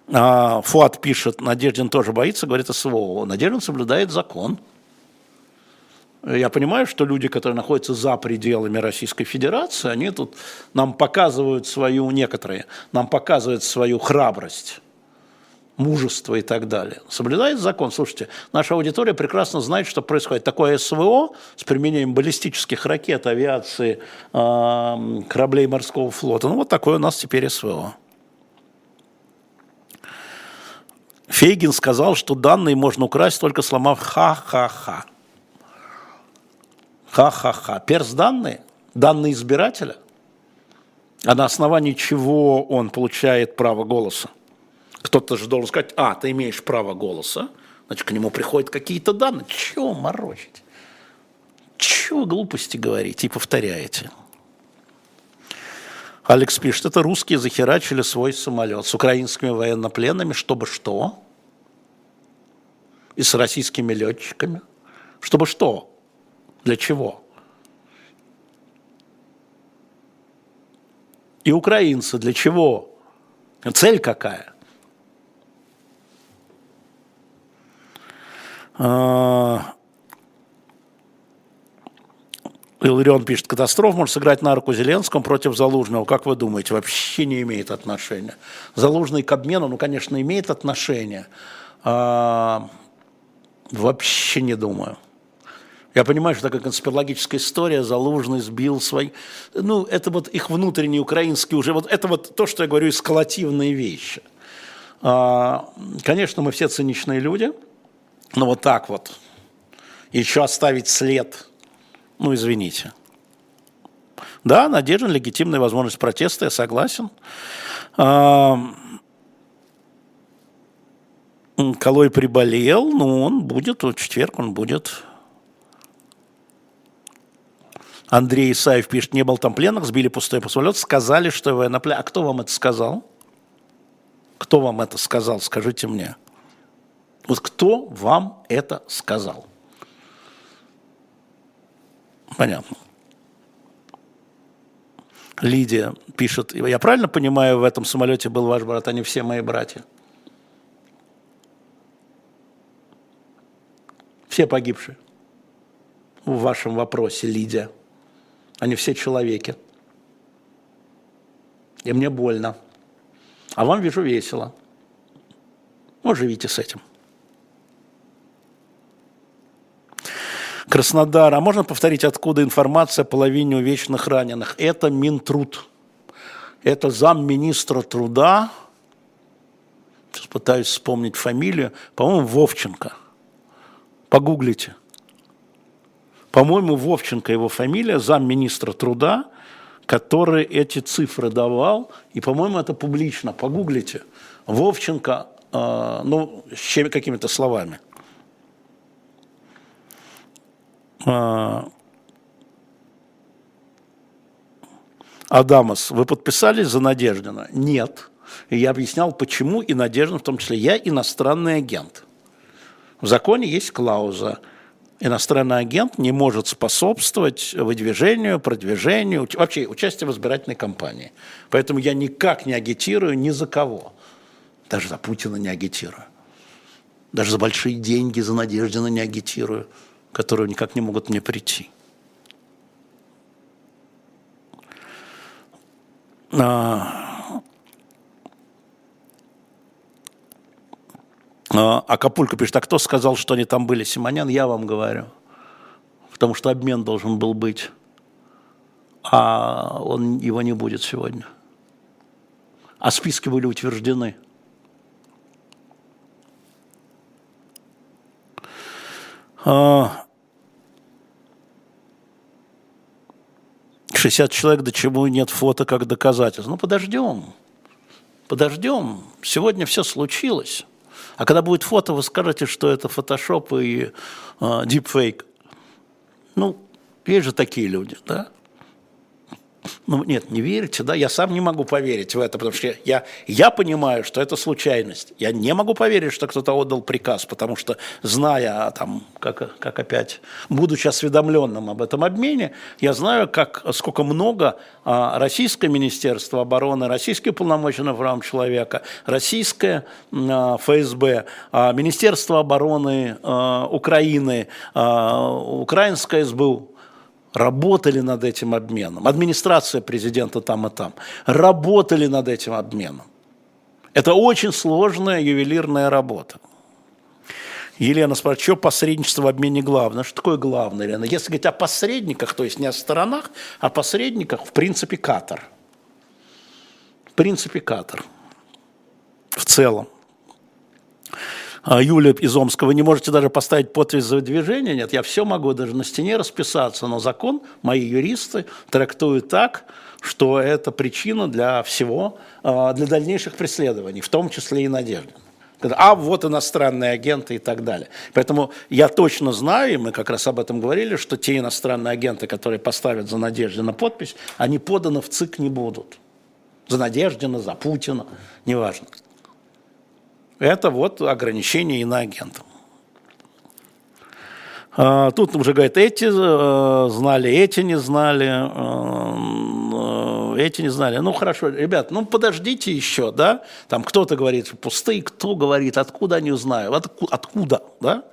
А, Фуат пишет, Надеждин тоже боится, говорит СВО. Надеждин соблюдает закон. Я понимаю, что люди, которые находятся за пределами Российской Федерации, они тут нам показывают свою, некоторые, нам показывают свою храбрость, мужество и так далее. Соблюдает закон. Слушайте, наша аудитория прекрасно знает, что происходит. Такое СВО с применением баллистических ракет, авиации, кораблей морского флота. Ну, вот такое у нас теперь СВО. Фейгин сказал, что данные можно украсть, только сломав ха-ха-ха. Ха-ха-ха. Перс данные? Данные избирателя? А на основании чего он получает право голоса? Кто-то же должен сказать, а, ты имеешь право голоса, значит, к нему приходят какие-то данные. Чего морочить? Чего глупости говорите и повторяете? Алекс пишет, это русские захерачили свой самолет с украинскими военнопленными, чтобы что? И с российскими летчиками. Чтобы что? Для чего? И украинцы для чего? Цель какая? А, Иларион пишет, катастрофа может сыграть на руку Зеленскому против Залужного. Как вы думаете, вообще не имеет отношения. Залужный к обмену, ну, конечно, имеет отношение. А, вообще не думаю. Я понимаю, что такая конспирологическая история, Залужный сбил свои... Ну, это вот их внутренние украинские уже... Вот это вот то, что я говорю, эскалативные вещи. А, конечно, мы все циничные люди, но вот так вот еще оставить след, ну, извините. Да, Надежда, легитимная возможность протеста, я согласен. А, Колой приболел, но он будет, в четверг он будет Андрей Исаев пишет, не был там пленных, сбили пустой самолет, сказали, что военнопленный. А кто вам это сказал? Кто вам это сказал, скажите мне. Вот кто вам это сказал? Понятно. Лидия пишет, я правильно понимаю, в этом самолете был ваш брат, а не все мои братья? Все погибшие в вашем вопросе, Лидия. Они все человеки. И мне больно. А вам, вижу, весело. Ну, живите с этим. Краснодар. А можно повторить, откуда информация о половине увечных раненых? Это Минтруд. Это замминистра труда. Сейчас пытаюсь вспомнить фамилию. По-моему, Вовченко. Погуглите. По-моему, Вовченко его фамилия, замминистра труда, который эти цифры давал, и, по-моему, это публично, погуглите. Вовченко, э, ну, с какими-то словами. Э, Адамас, вы подписались за Надеждина? Нет. И я объяснял, почему и Надеждин, в том числе я иностранный агент. В законе есть клауза – иностранный агент не может способствовать выдвижению, продвижению, вообще участию в избирательной кампании. Поэтому я никак не агитирую ни за кого. Даже за Путина не агитирую. Даже за большие деньги, за Надеждина не агитирую, которые никак не могут мне прийти. А, Акапулько пишет, а кто сказал, что они там были? Симонян, я вам говорю. Потому что обмен должен был быть. А он, его не будет сегодня. А списки были утверждены. А, 60 человек, до чему нет фото как доказательств. Ну, подождем. Подождем. Сегодня все случилось. А когда будет фото, вы скажете, что это фотошоп и э, дипфейк. Ну, есть же такие люди, да? Ну, нет, не верите, да? Я сам не могу поверить в это, потому что я, я понимаю, что это случайность. Я не могу поверить, что кто-то отдал приказ, потому что, зная, а, там, как, как опять, будучи осведомленным об этом обмене, я знаю, как, сколько много а, российское Министерство обороны, российский полномоченный прав человека, российское а, ФСБ, а, Министерство обороны а, Украины, а, украинское СБУ, работали над этим обменом, администрация президента там и там, работали над этим обменом. Это очень сложная ювелирная работа. Елена спрашивает, что посредничество в обмене главное? Что такое главное, Елена? Если говорить о посредниках, то есть не о сторонах, а о посредниках, в принципе, Катар. В принципе, Катар. В целом. А, Юлия из Омска, вы не можете даже поставить подпись за движение? Нет, я все могу даже на стене расписаться, но закон мои юристы трактуют так, что это причина для всего, а, для дальнейших преследований, в том числе и надежды. А вот иностранные агенты и так далее. Поэтому я точно знаю, и мы как раз об этом говорили, что те иностранные агенты, которые поставят за Надеждина подпись, они поданы в ЦИК не будут. За Надеждина, за Путина, неважно. Это вот ограничение иноагентам. А, тут уже говорят, эти э, знали, эти не знали, э, эти не знали. Ну хорошо, ребят, ну подождите еще, да? Там кто-то говорит пустые, кто говорит, откуда они узнают, откуда, откуда, да?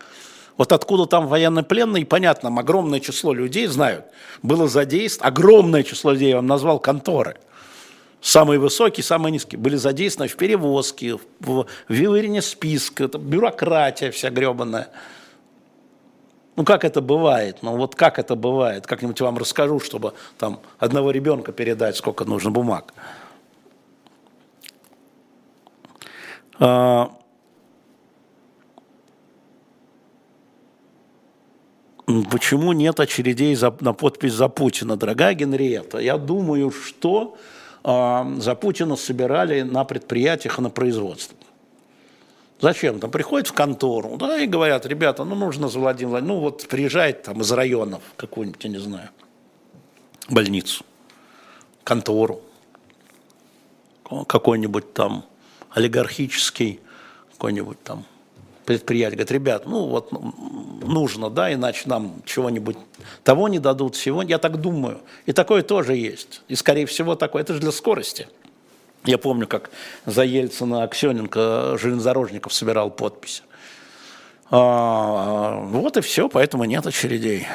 Вот откуда там военнопленные, понятно, огромное число людей знают. Было задействовано, огромное число людей, я вам назвал конторы. Самые высокие, самые низкие. Были задействованы в перевозке, в выверении списка, это бюрократия вся гребаная. Ну, как это бывает? Ну, вот как это бывает? Как-нибудь вам расскажу, чтобы там одного ребенка передать, сколько нужно бумаг. А... Почему нет очередей за, на подпись за Путина, дорогая Генриетта? Я думаю, что за Путина собирали на предприятиях и на производстве. Зачем? Там приходят в контору, да, и говорят, ребята, ну нужно за Владимир Владимирович, ну вот приезжает там из районов какую-нибудь, я не знаю, больницу, контору, какой-нибудь там олигархический, какой-нибудь там предприятие, говорит, ребят, ну вот нужно, да, иначе нам чего-нибудь того не дадут, всего, я так думаю. И такое тоже есть. И, скорее всего, такое, это же для скорости. Я помню, как за Ельцина Аксененко железнодорожников собирал подписи. А, вот и все, поэтому нет очередей.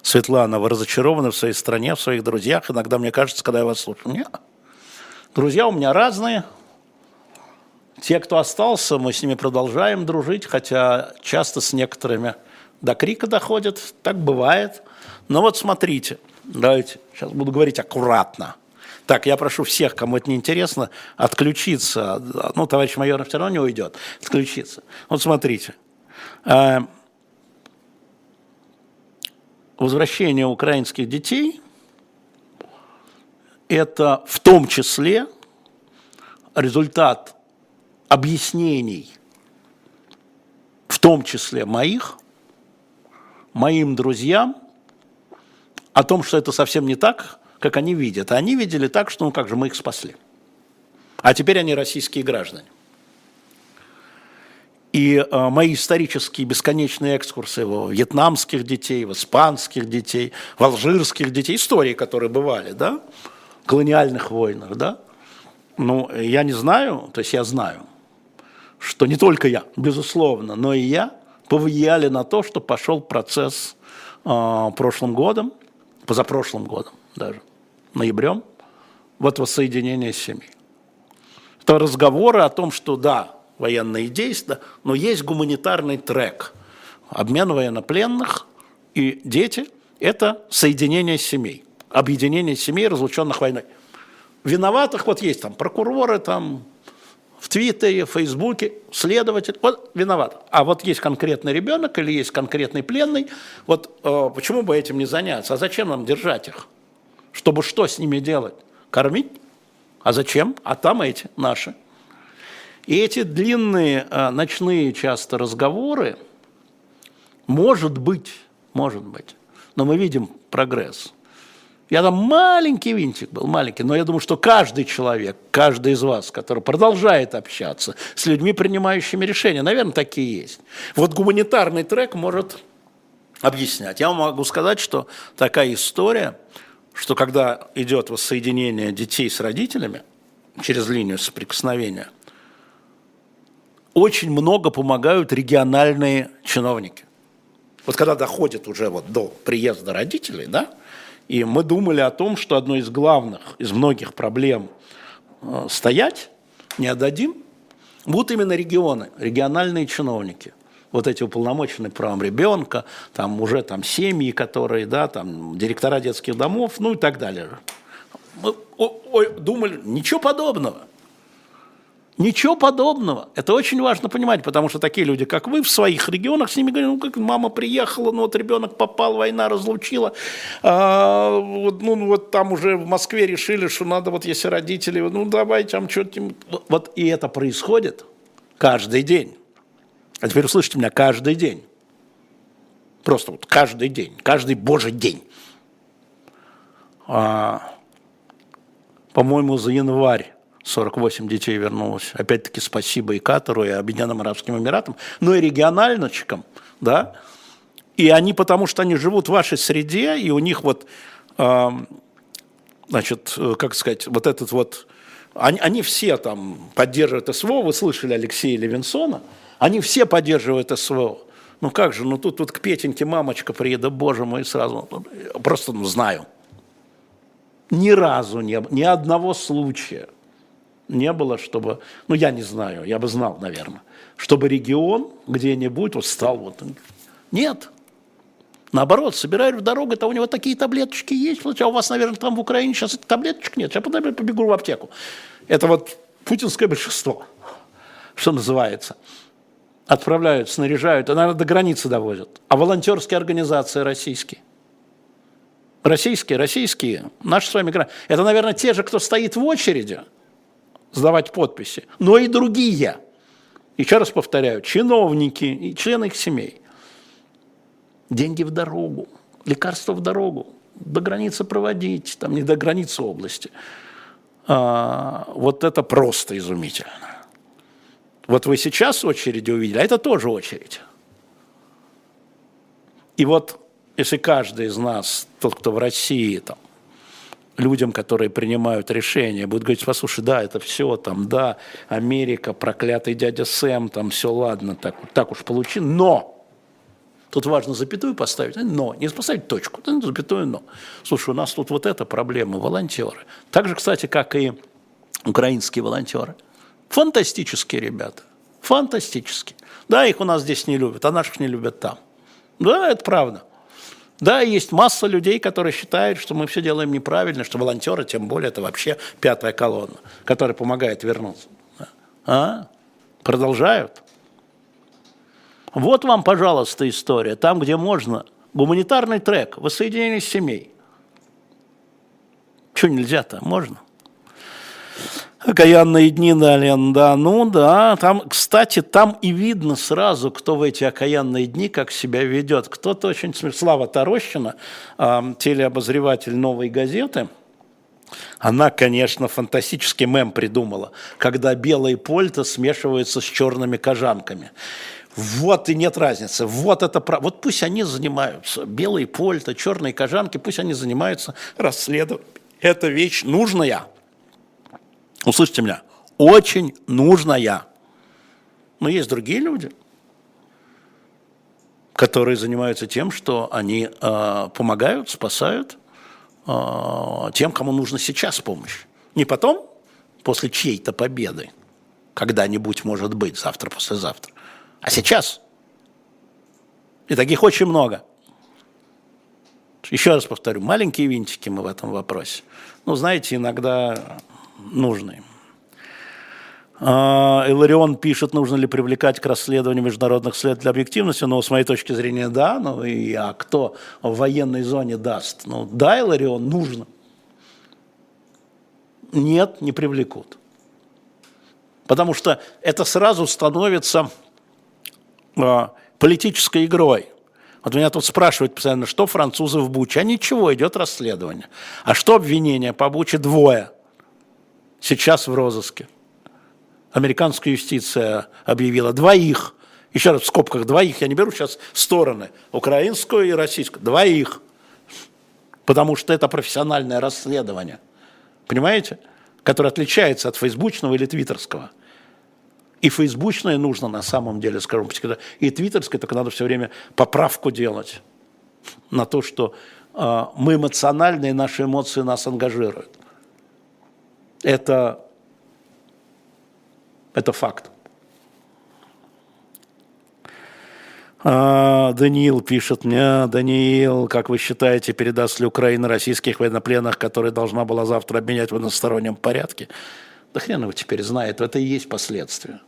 Светлана, вы разочарованы в своей стране, в своих друзьях? Иногда мне кажется, когда я вас слушаю. Нет. Друзья у меня разные. Те, кто остался, мы с ними продолжаем дружить, хотя часто с некоторыми до крика доходит. Так бывает. Но вот смотрите – Давайте, сейчас буду говорить аккуратно. Так, я прошу всех, кому это не интересно, отключиться. Ну, товарищ майор все равно не уйдет. Отключиться. Вот смотрите. Э, возвращение украинских детей – это в том числе результат объяснений, в том числе моих, моим друзьям – о том, что это совсем не так, как они видят. А они видели так, что ну как же мы их спасли. А теперь они российские граждане. И э, мои исторические бесконечные экскурсы в вьетнамских детей, в испанских детей, в алжирских детей, истории, которые бывали, да, колониальных войнах, да, ну, я не знаю, то есть я знаю, что не только я, безусловно, но и я повлияли на то, что пошел процесс э, прошлым годом, позапрошлым годом даже, ноябрем, вот воссоединение семей. Это разговоры о том, что да, военные действия, но есть гуманитарный трек. Обмен военнопленных и дети – это соединение семей, объединение семей, разлученных войной. Виноватых вот есть там прокуроры, там в Твиттере, в Фейсбуке, следователь, вот виноват. А вот есть конкретный ребенок или есть конкретный пленный, вот э, почему бы этим не заняться? А зачем нам держать их? Чтобы что с ними делать? Кормить? А зачем? А там эти наши. И эти длинные э, ночные часто разговоры, может быть, может быть, но мы видим прогресс – я там маленький винтик был, маленький, но я думаю, что каждый человек, каждый из вас, который продолжает общаться с людьми, принимающими решения, наверное, такие есть. Вот гуманитарный трек может объяснять. Я могу сказать, что такая история, что когда идет воссоединение детей с родителями через линию соприкосновения, очень много помогают региональные чиновники. Вот когда доходит уже вот до приезда родителей, да, и мы думали о том, что одной из главных, из многих проблем э, стоять, не отдадим, будут именно регионы, региональные чиновники. Вот эти уполномоченные правом ребенка, там уже там семьи, которые, да, там директора детских домов, ну и так далее. Мы ой, думали, ничего подобного. Ничего подобного. Это очень важно понимать, потому что такие люди, как вы, в своих регионах с ними говорят, ну как мама приехала, ну вот ребенок попал, война разлучила, а, вот, ну вот там уже в Москве решили, что надо вот если родители, ну давайте там что-то... Вот и это происходит каждый день. А теперь услышите меня, каждый день. Просто вот каждый день, каждый божий день. А, по-моему, за январь 48 детей вернулось. Опять-таки спасибо и Катару, и Объединенным Арабским Эмиратам, но и региональночкам, да. И они, потому что они живут в вашей среде, и у них вот, э, значит, как сказать, вот этот вот, они, они все там поддерживают СВО, вы слышали Алексея Левинсона, они все поддерживают СВО. Ну как же, ну тут, тут к Петеньке мамочка приедет, боже мой, сразу, просто ну, знаю. Ни разу не ни одного случая – не было, чтобы, ну я не знаю, я бы знал, наверное, чтобы регион где-нибудь вот стал вот, нет. Наоборот, собирают в дорогу, это у него такие таблеточки есть, а у вас, наверное, там в Украине сейчас таблеточек нет, сейчас наверное, побегу в аптеку. Это вот путинское большинство, что называется. Отправляют, снаряжают, а, наверное, до границы довозят. А волонтерские организации российские? Российские, российские, наши с вами, это, наверное, те же, кто стоит в очереди – сдавать подписи, но и другие. Еще раз повторяю, чиновники и члены их семей. Деньги в дорогу, лекарства в дорогу, до границы проводить, там не до границы области. А, вот это просто изумительно. Вот вы сейчас очереди увидели, а это тоже очередь. И вот если каждый из нас, тот, кто в России, там, людям, которые принимают решения, будут говорить, послушай, да, это все там, да, Америка, проклятый дядя Сэм, там все ладно, так, так уж получи, но Тут важно запятую поставить, но, не поставить точку, да, запятую но. Слушай, у нас тут вот эта проблема, волонтеры. Так же, кстати, как и украинские волонтеры. Фантастические ребята, фантастические. Да, их у нас здесь не любят, а наших не любят там. Да, это правда. Да, есть масса людей, которые считают, что мы все делаем неправильно, что волонтеры, тем более, это вообще пятая колонна, которая помогает вернуться. А? Продолжают. Вот вам, пожалуйста, история. Там, где можно. Гуманитарный трек, воссоединение семей. Что нельзя-то? Можно. Окаянные дни, да, ну да, там, кстати, там и видно сразу, кто в эти окаянные дни как себя ведет. Кто-то очень Слава Тарощина, э, телеобозреватель «Новой газеты», она, конечно, фантастический мем придумала, когда белые польта смешиваются с черными кожанками. Вот и нет разницы. Вот это вот пусть они занимаются белые польта, черные кожанки, пусть они занимаются расследованием. Это вещь нужная услышьте меня, очень нужная. Но есть другие люди, которые занимаются тем, что они э, помогают, спасают э, тем, кому нужна сейчас помощь. Не потом, после чьей-то победы, когда-нибудь, может быть, завтра, послезавтра, а сейчас. И таких очень много. Еще раз повторю, маленькие винтики мы в этом вопросе. Ну, знаете, иногда нужны. А, Иларион пишет, нужно ли привлекать к расследованию международных след для объективности. Но с моей точки зрения, да. Ну и а кто в военной зоне даст? Ну да, Иларион, нужно. Нет, не привлекут. Потому что это сразу становится а, политической игрой. Вот меня тут спрашивают постоянно, что французы в Буче? А ничего, идет расследование. А что обвинение по Буче? Двое сейчас в розыске. Американская юстиция объявила двоих, еще раз в скобках двоих, я не беру сейчас стороны, украинскую и российскую, двоих, потому что это профессиональное расследование, понимаете, которое отличается от фейсбучного или твиттерского. И фейсбучное нужно на самом деле, скажем, и твиттерское, только надо все время поправку делать на то, что э, мы эмоциональные, наши эмоции нас ангажируют. Это, это факт. А, Даниил пишет мне, Даниил, как вы считаете, передаст ли Украина российских военнопленных, которые должна была завтра обменять в одностороннем порядке? Да хрен его теперь знает, это и есть последствия.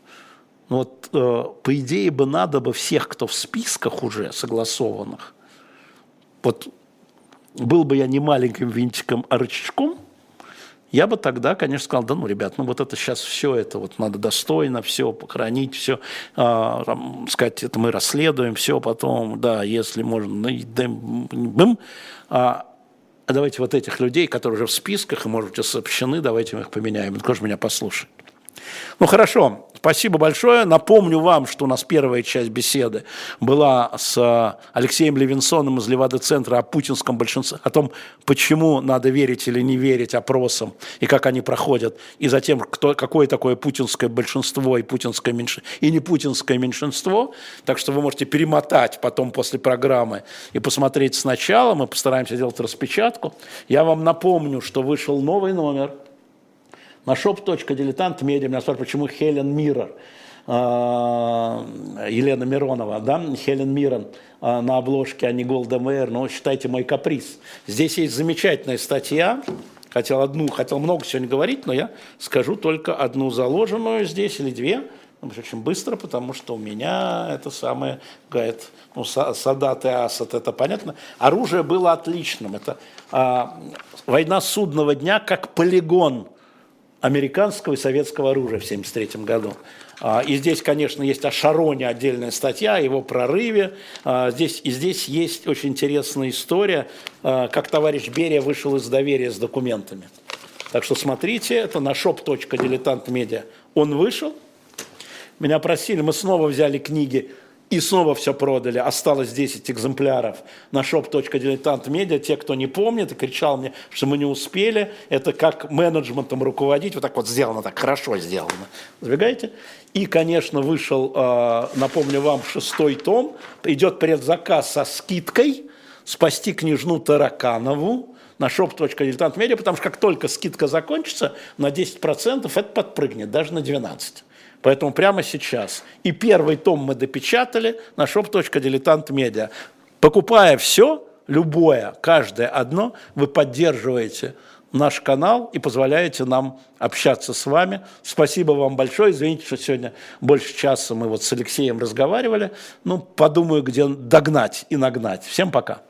Ну вот, э, по идее бы надо бы всех, кто в списках уже согласованных, вот был бы я не маленьким винтиком, а рычажком, я бы тогда, конечно, сказал, да ну, ребят, ну вот это сейчас все это вот надо достойно, все похоронить, все, а, там, сказать, это мы расследуем, все потом, да, если можно, ну, бым, а, а давайте вот этих людей, которые уже в списках и, может быть, сообщены, давайте мы их поменяем. Кто же меня послушает? Ну хорошо, спасибо большое. Напомню вам, что у нас первая часть беседы была с Алексеем Левинсоном из Левада-центра о путинском большинстве, о том, почему надо верить или не верить опросам и как они проходят, и затем, кто, какое такое путинское большинство и путинское меньшинство, и не путинское меньшинство. Так что вы можете перемотать потом после программы и посмотреть сначала. Мы постараемся сделать распечатку. Я вам напомню, что вышел новый номер – на медиа меня спрашивают, почему Хелен Миррор, а, Елена Миронова, да, Хелен Миррон а, на обложке, а не Голда Мейер, но считайте мой каприз. Здесь есть замечательная статья, хотел одну, хотел много сегодня говорить, но я скажу только одну заложенную здесь или две, очень быстро, потому что у меня это самое, говорит, ну, Садат и Асад, это понятно. Оружие было отличным. Это а, война судного дня как полигон американского и советского оружия в 1973 году. А, и здесь, конечно, есть о Шароне отдельная статья, о его прорыве. А, здесь, и здесь есть очень интересная история, а, как товарищ Берия вышел из доверия с документами. Так что смотрите, это на shop.diletantmedia. Он вышел, меня просили, мы снова взяли книги и снова все продали. Осталось 10 экземпляров на shop.diletant.media. Те, кто не помнит и кричал мне, что мы не успели, это как менеджментом руководить. Вот так вот сделано, так хорошо сделано. Забегаете? И, конечно, вышел, э, напомню вам, шестой том. Идет предзаказ со скидкой «Спасти княжну Тараканову» на shop.diletant.media, потому что как только скидка закончится, на 10% это подпрыгнет, даже на 12%. Поэтому прямо сейчас. И первый том мы допечатали на shop.diletant.media. Покупая все, любое, каждое одно, вы поддерживаете наш канал и позволяете нам общаться с вами. Спасибо вам большое. Извините, что сегодня больше часа мы вот с Алексеем разговаривали. Ну, подумаю, где догнать и нагнать. Всем пока.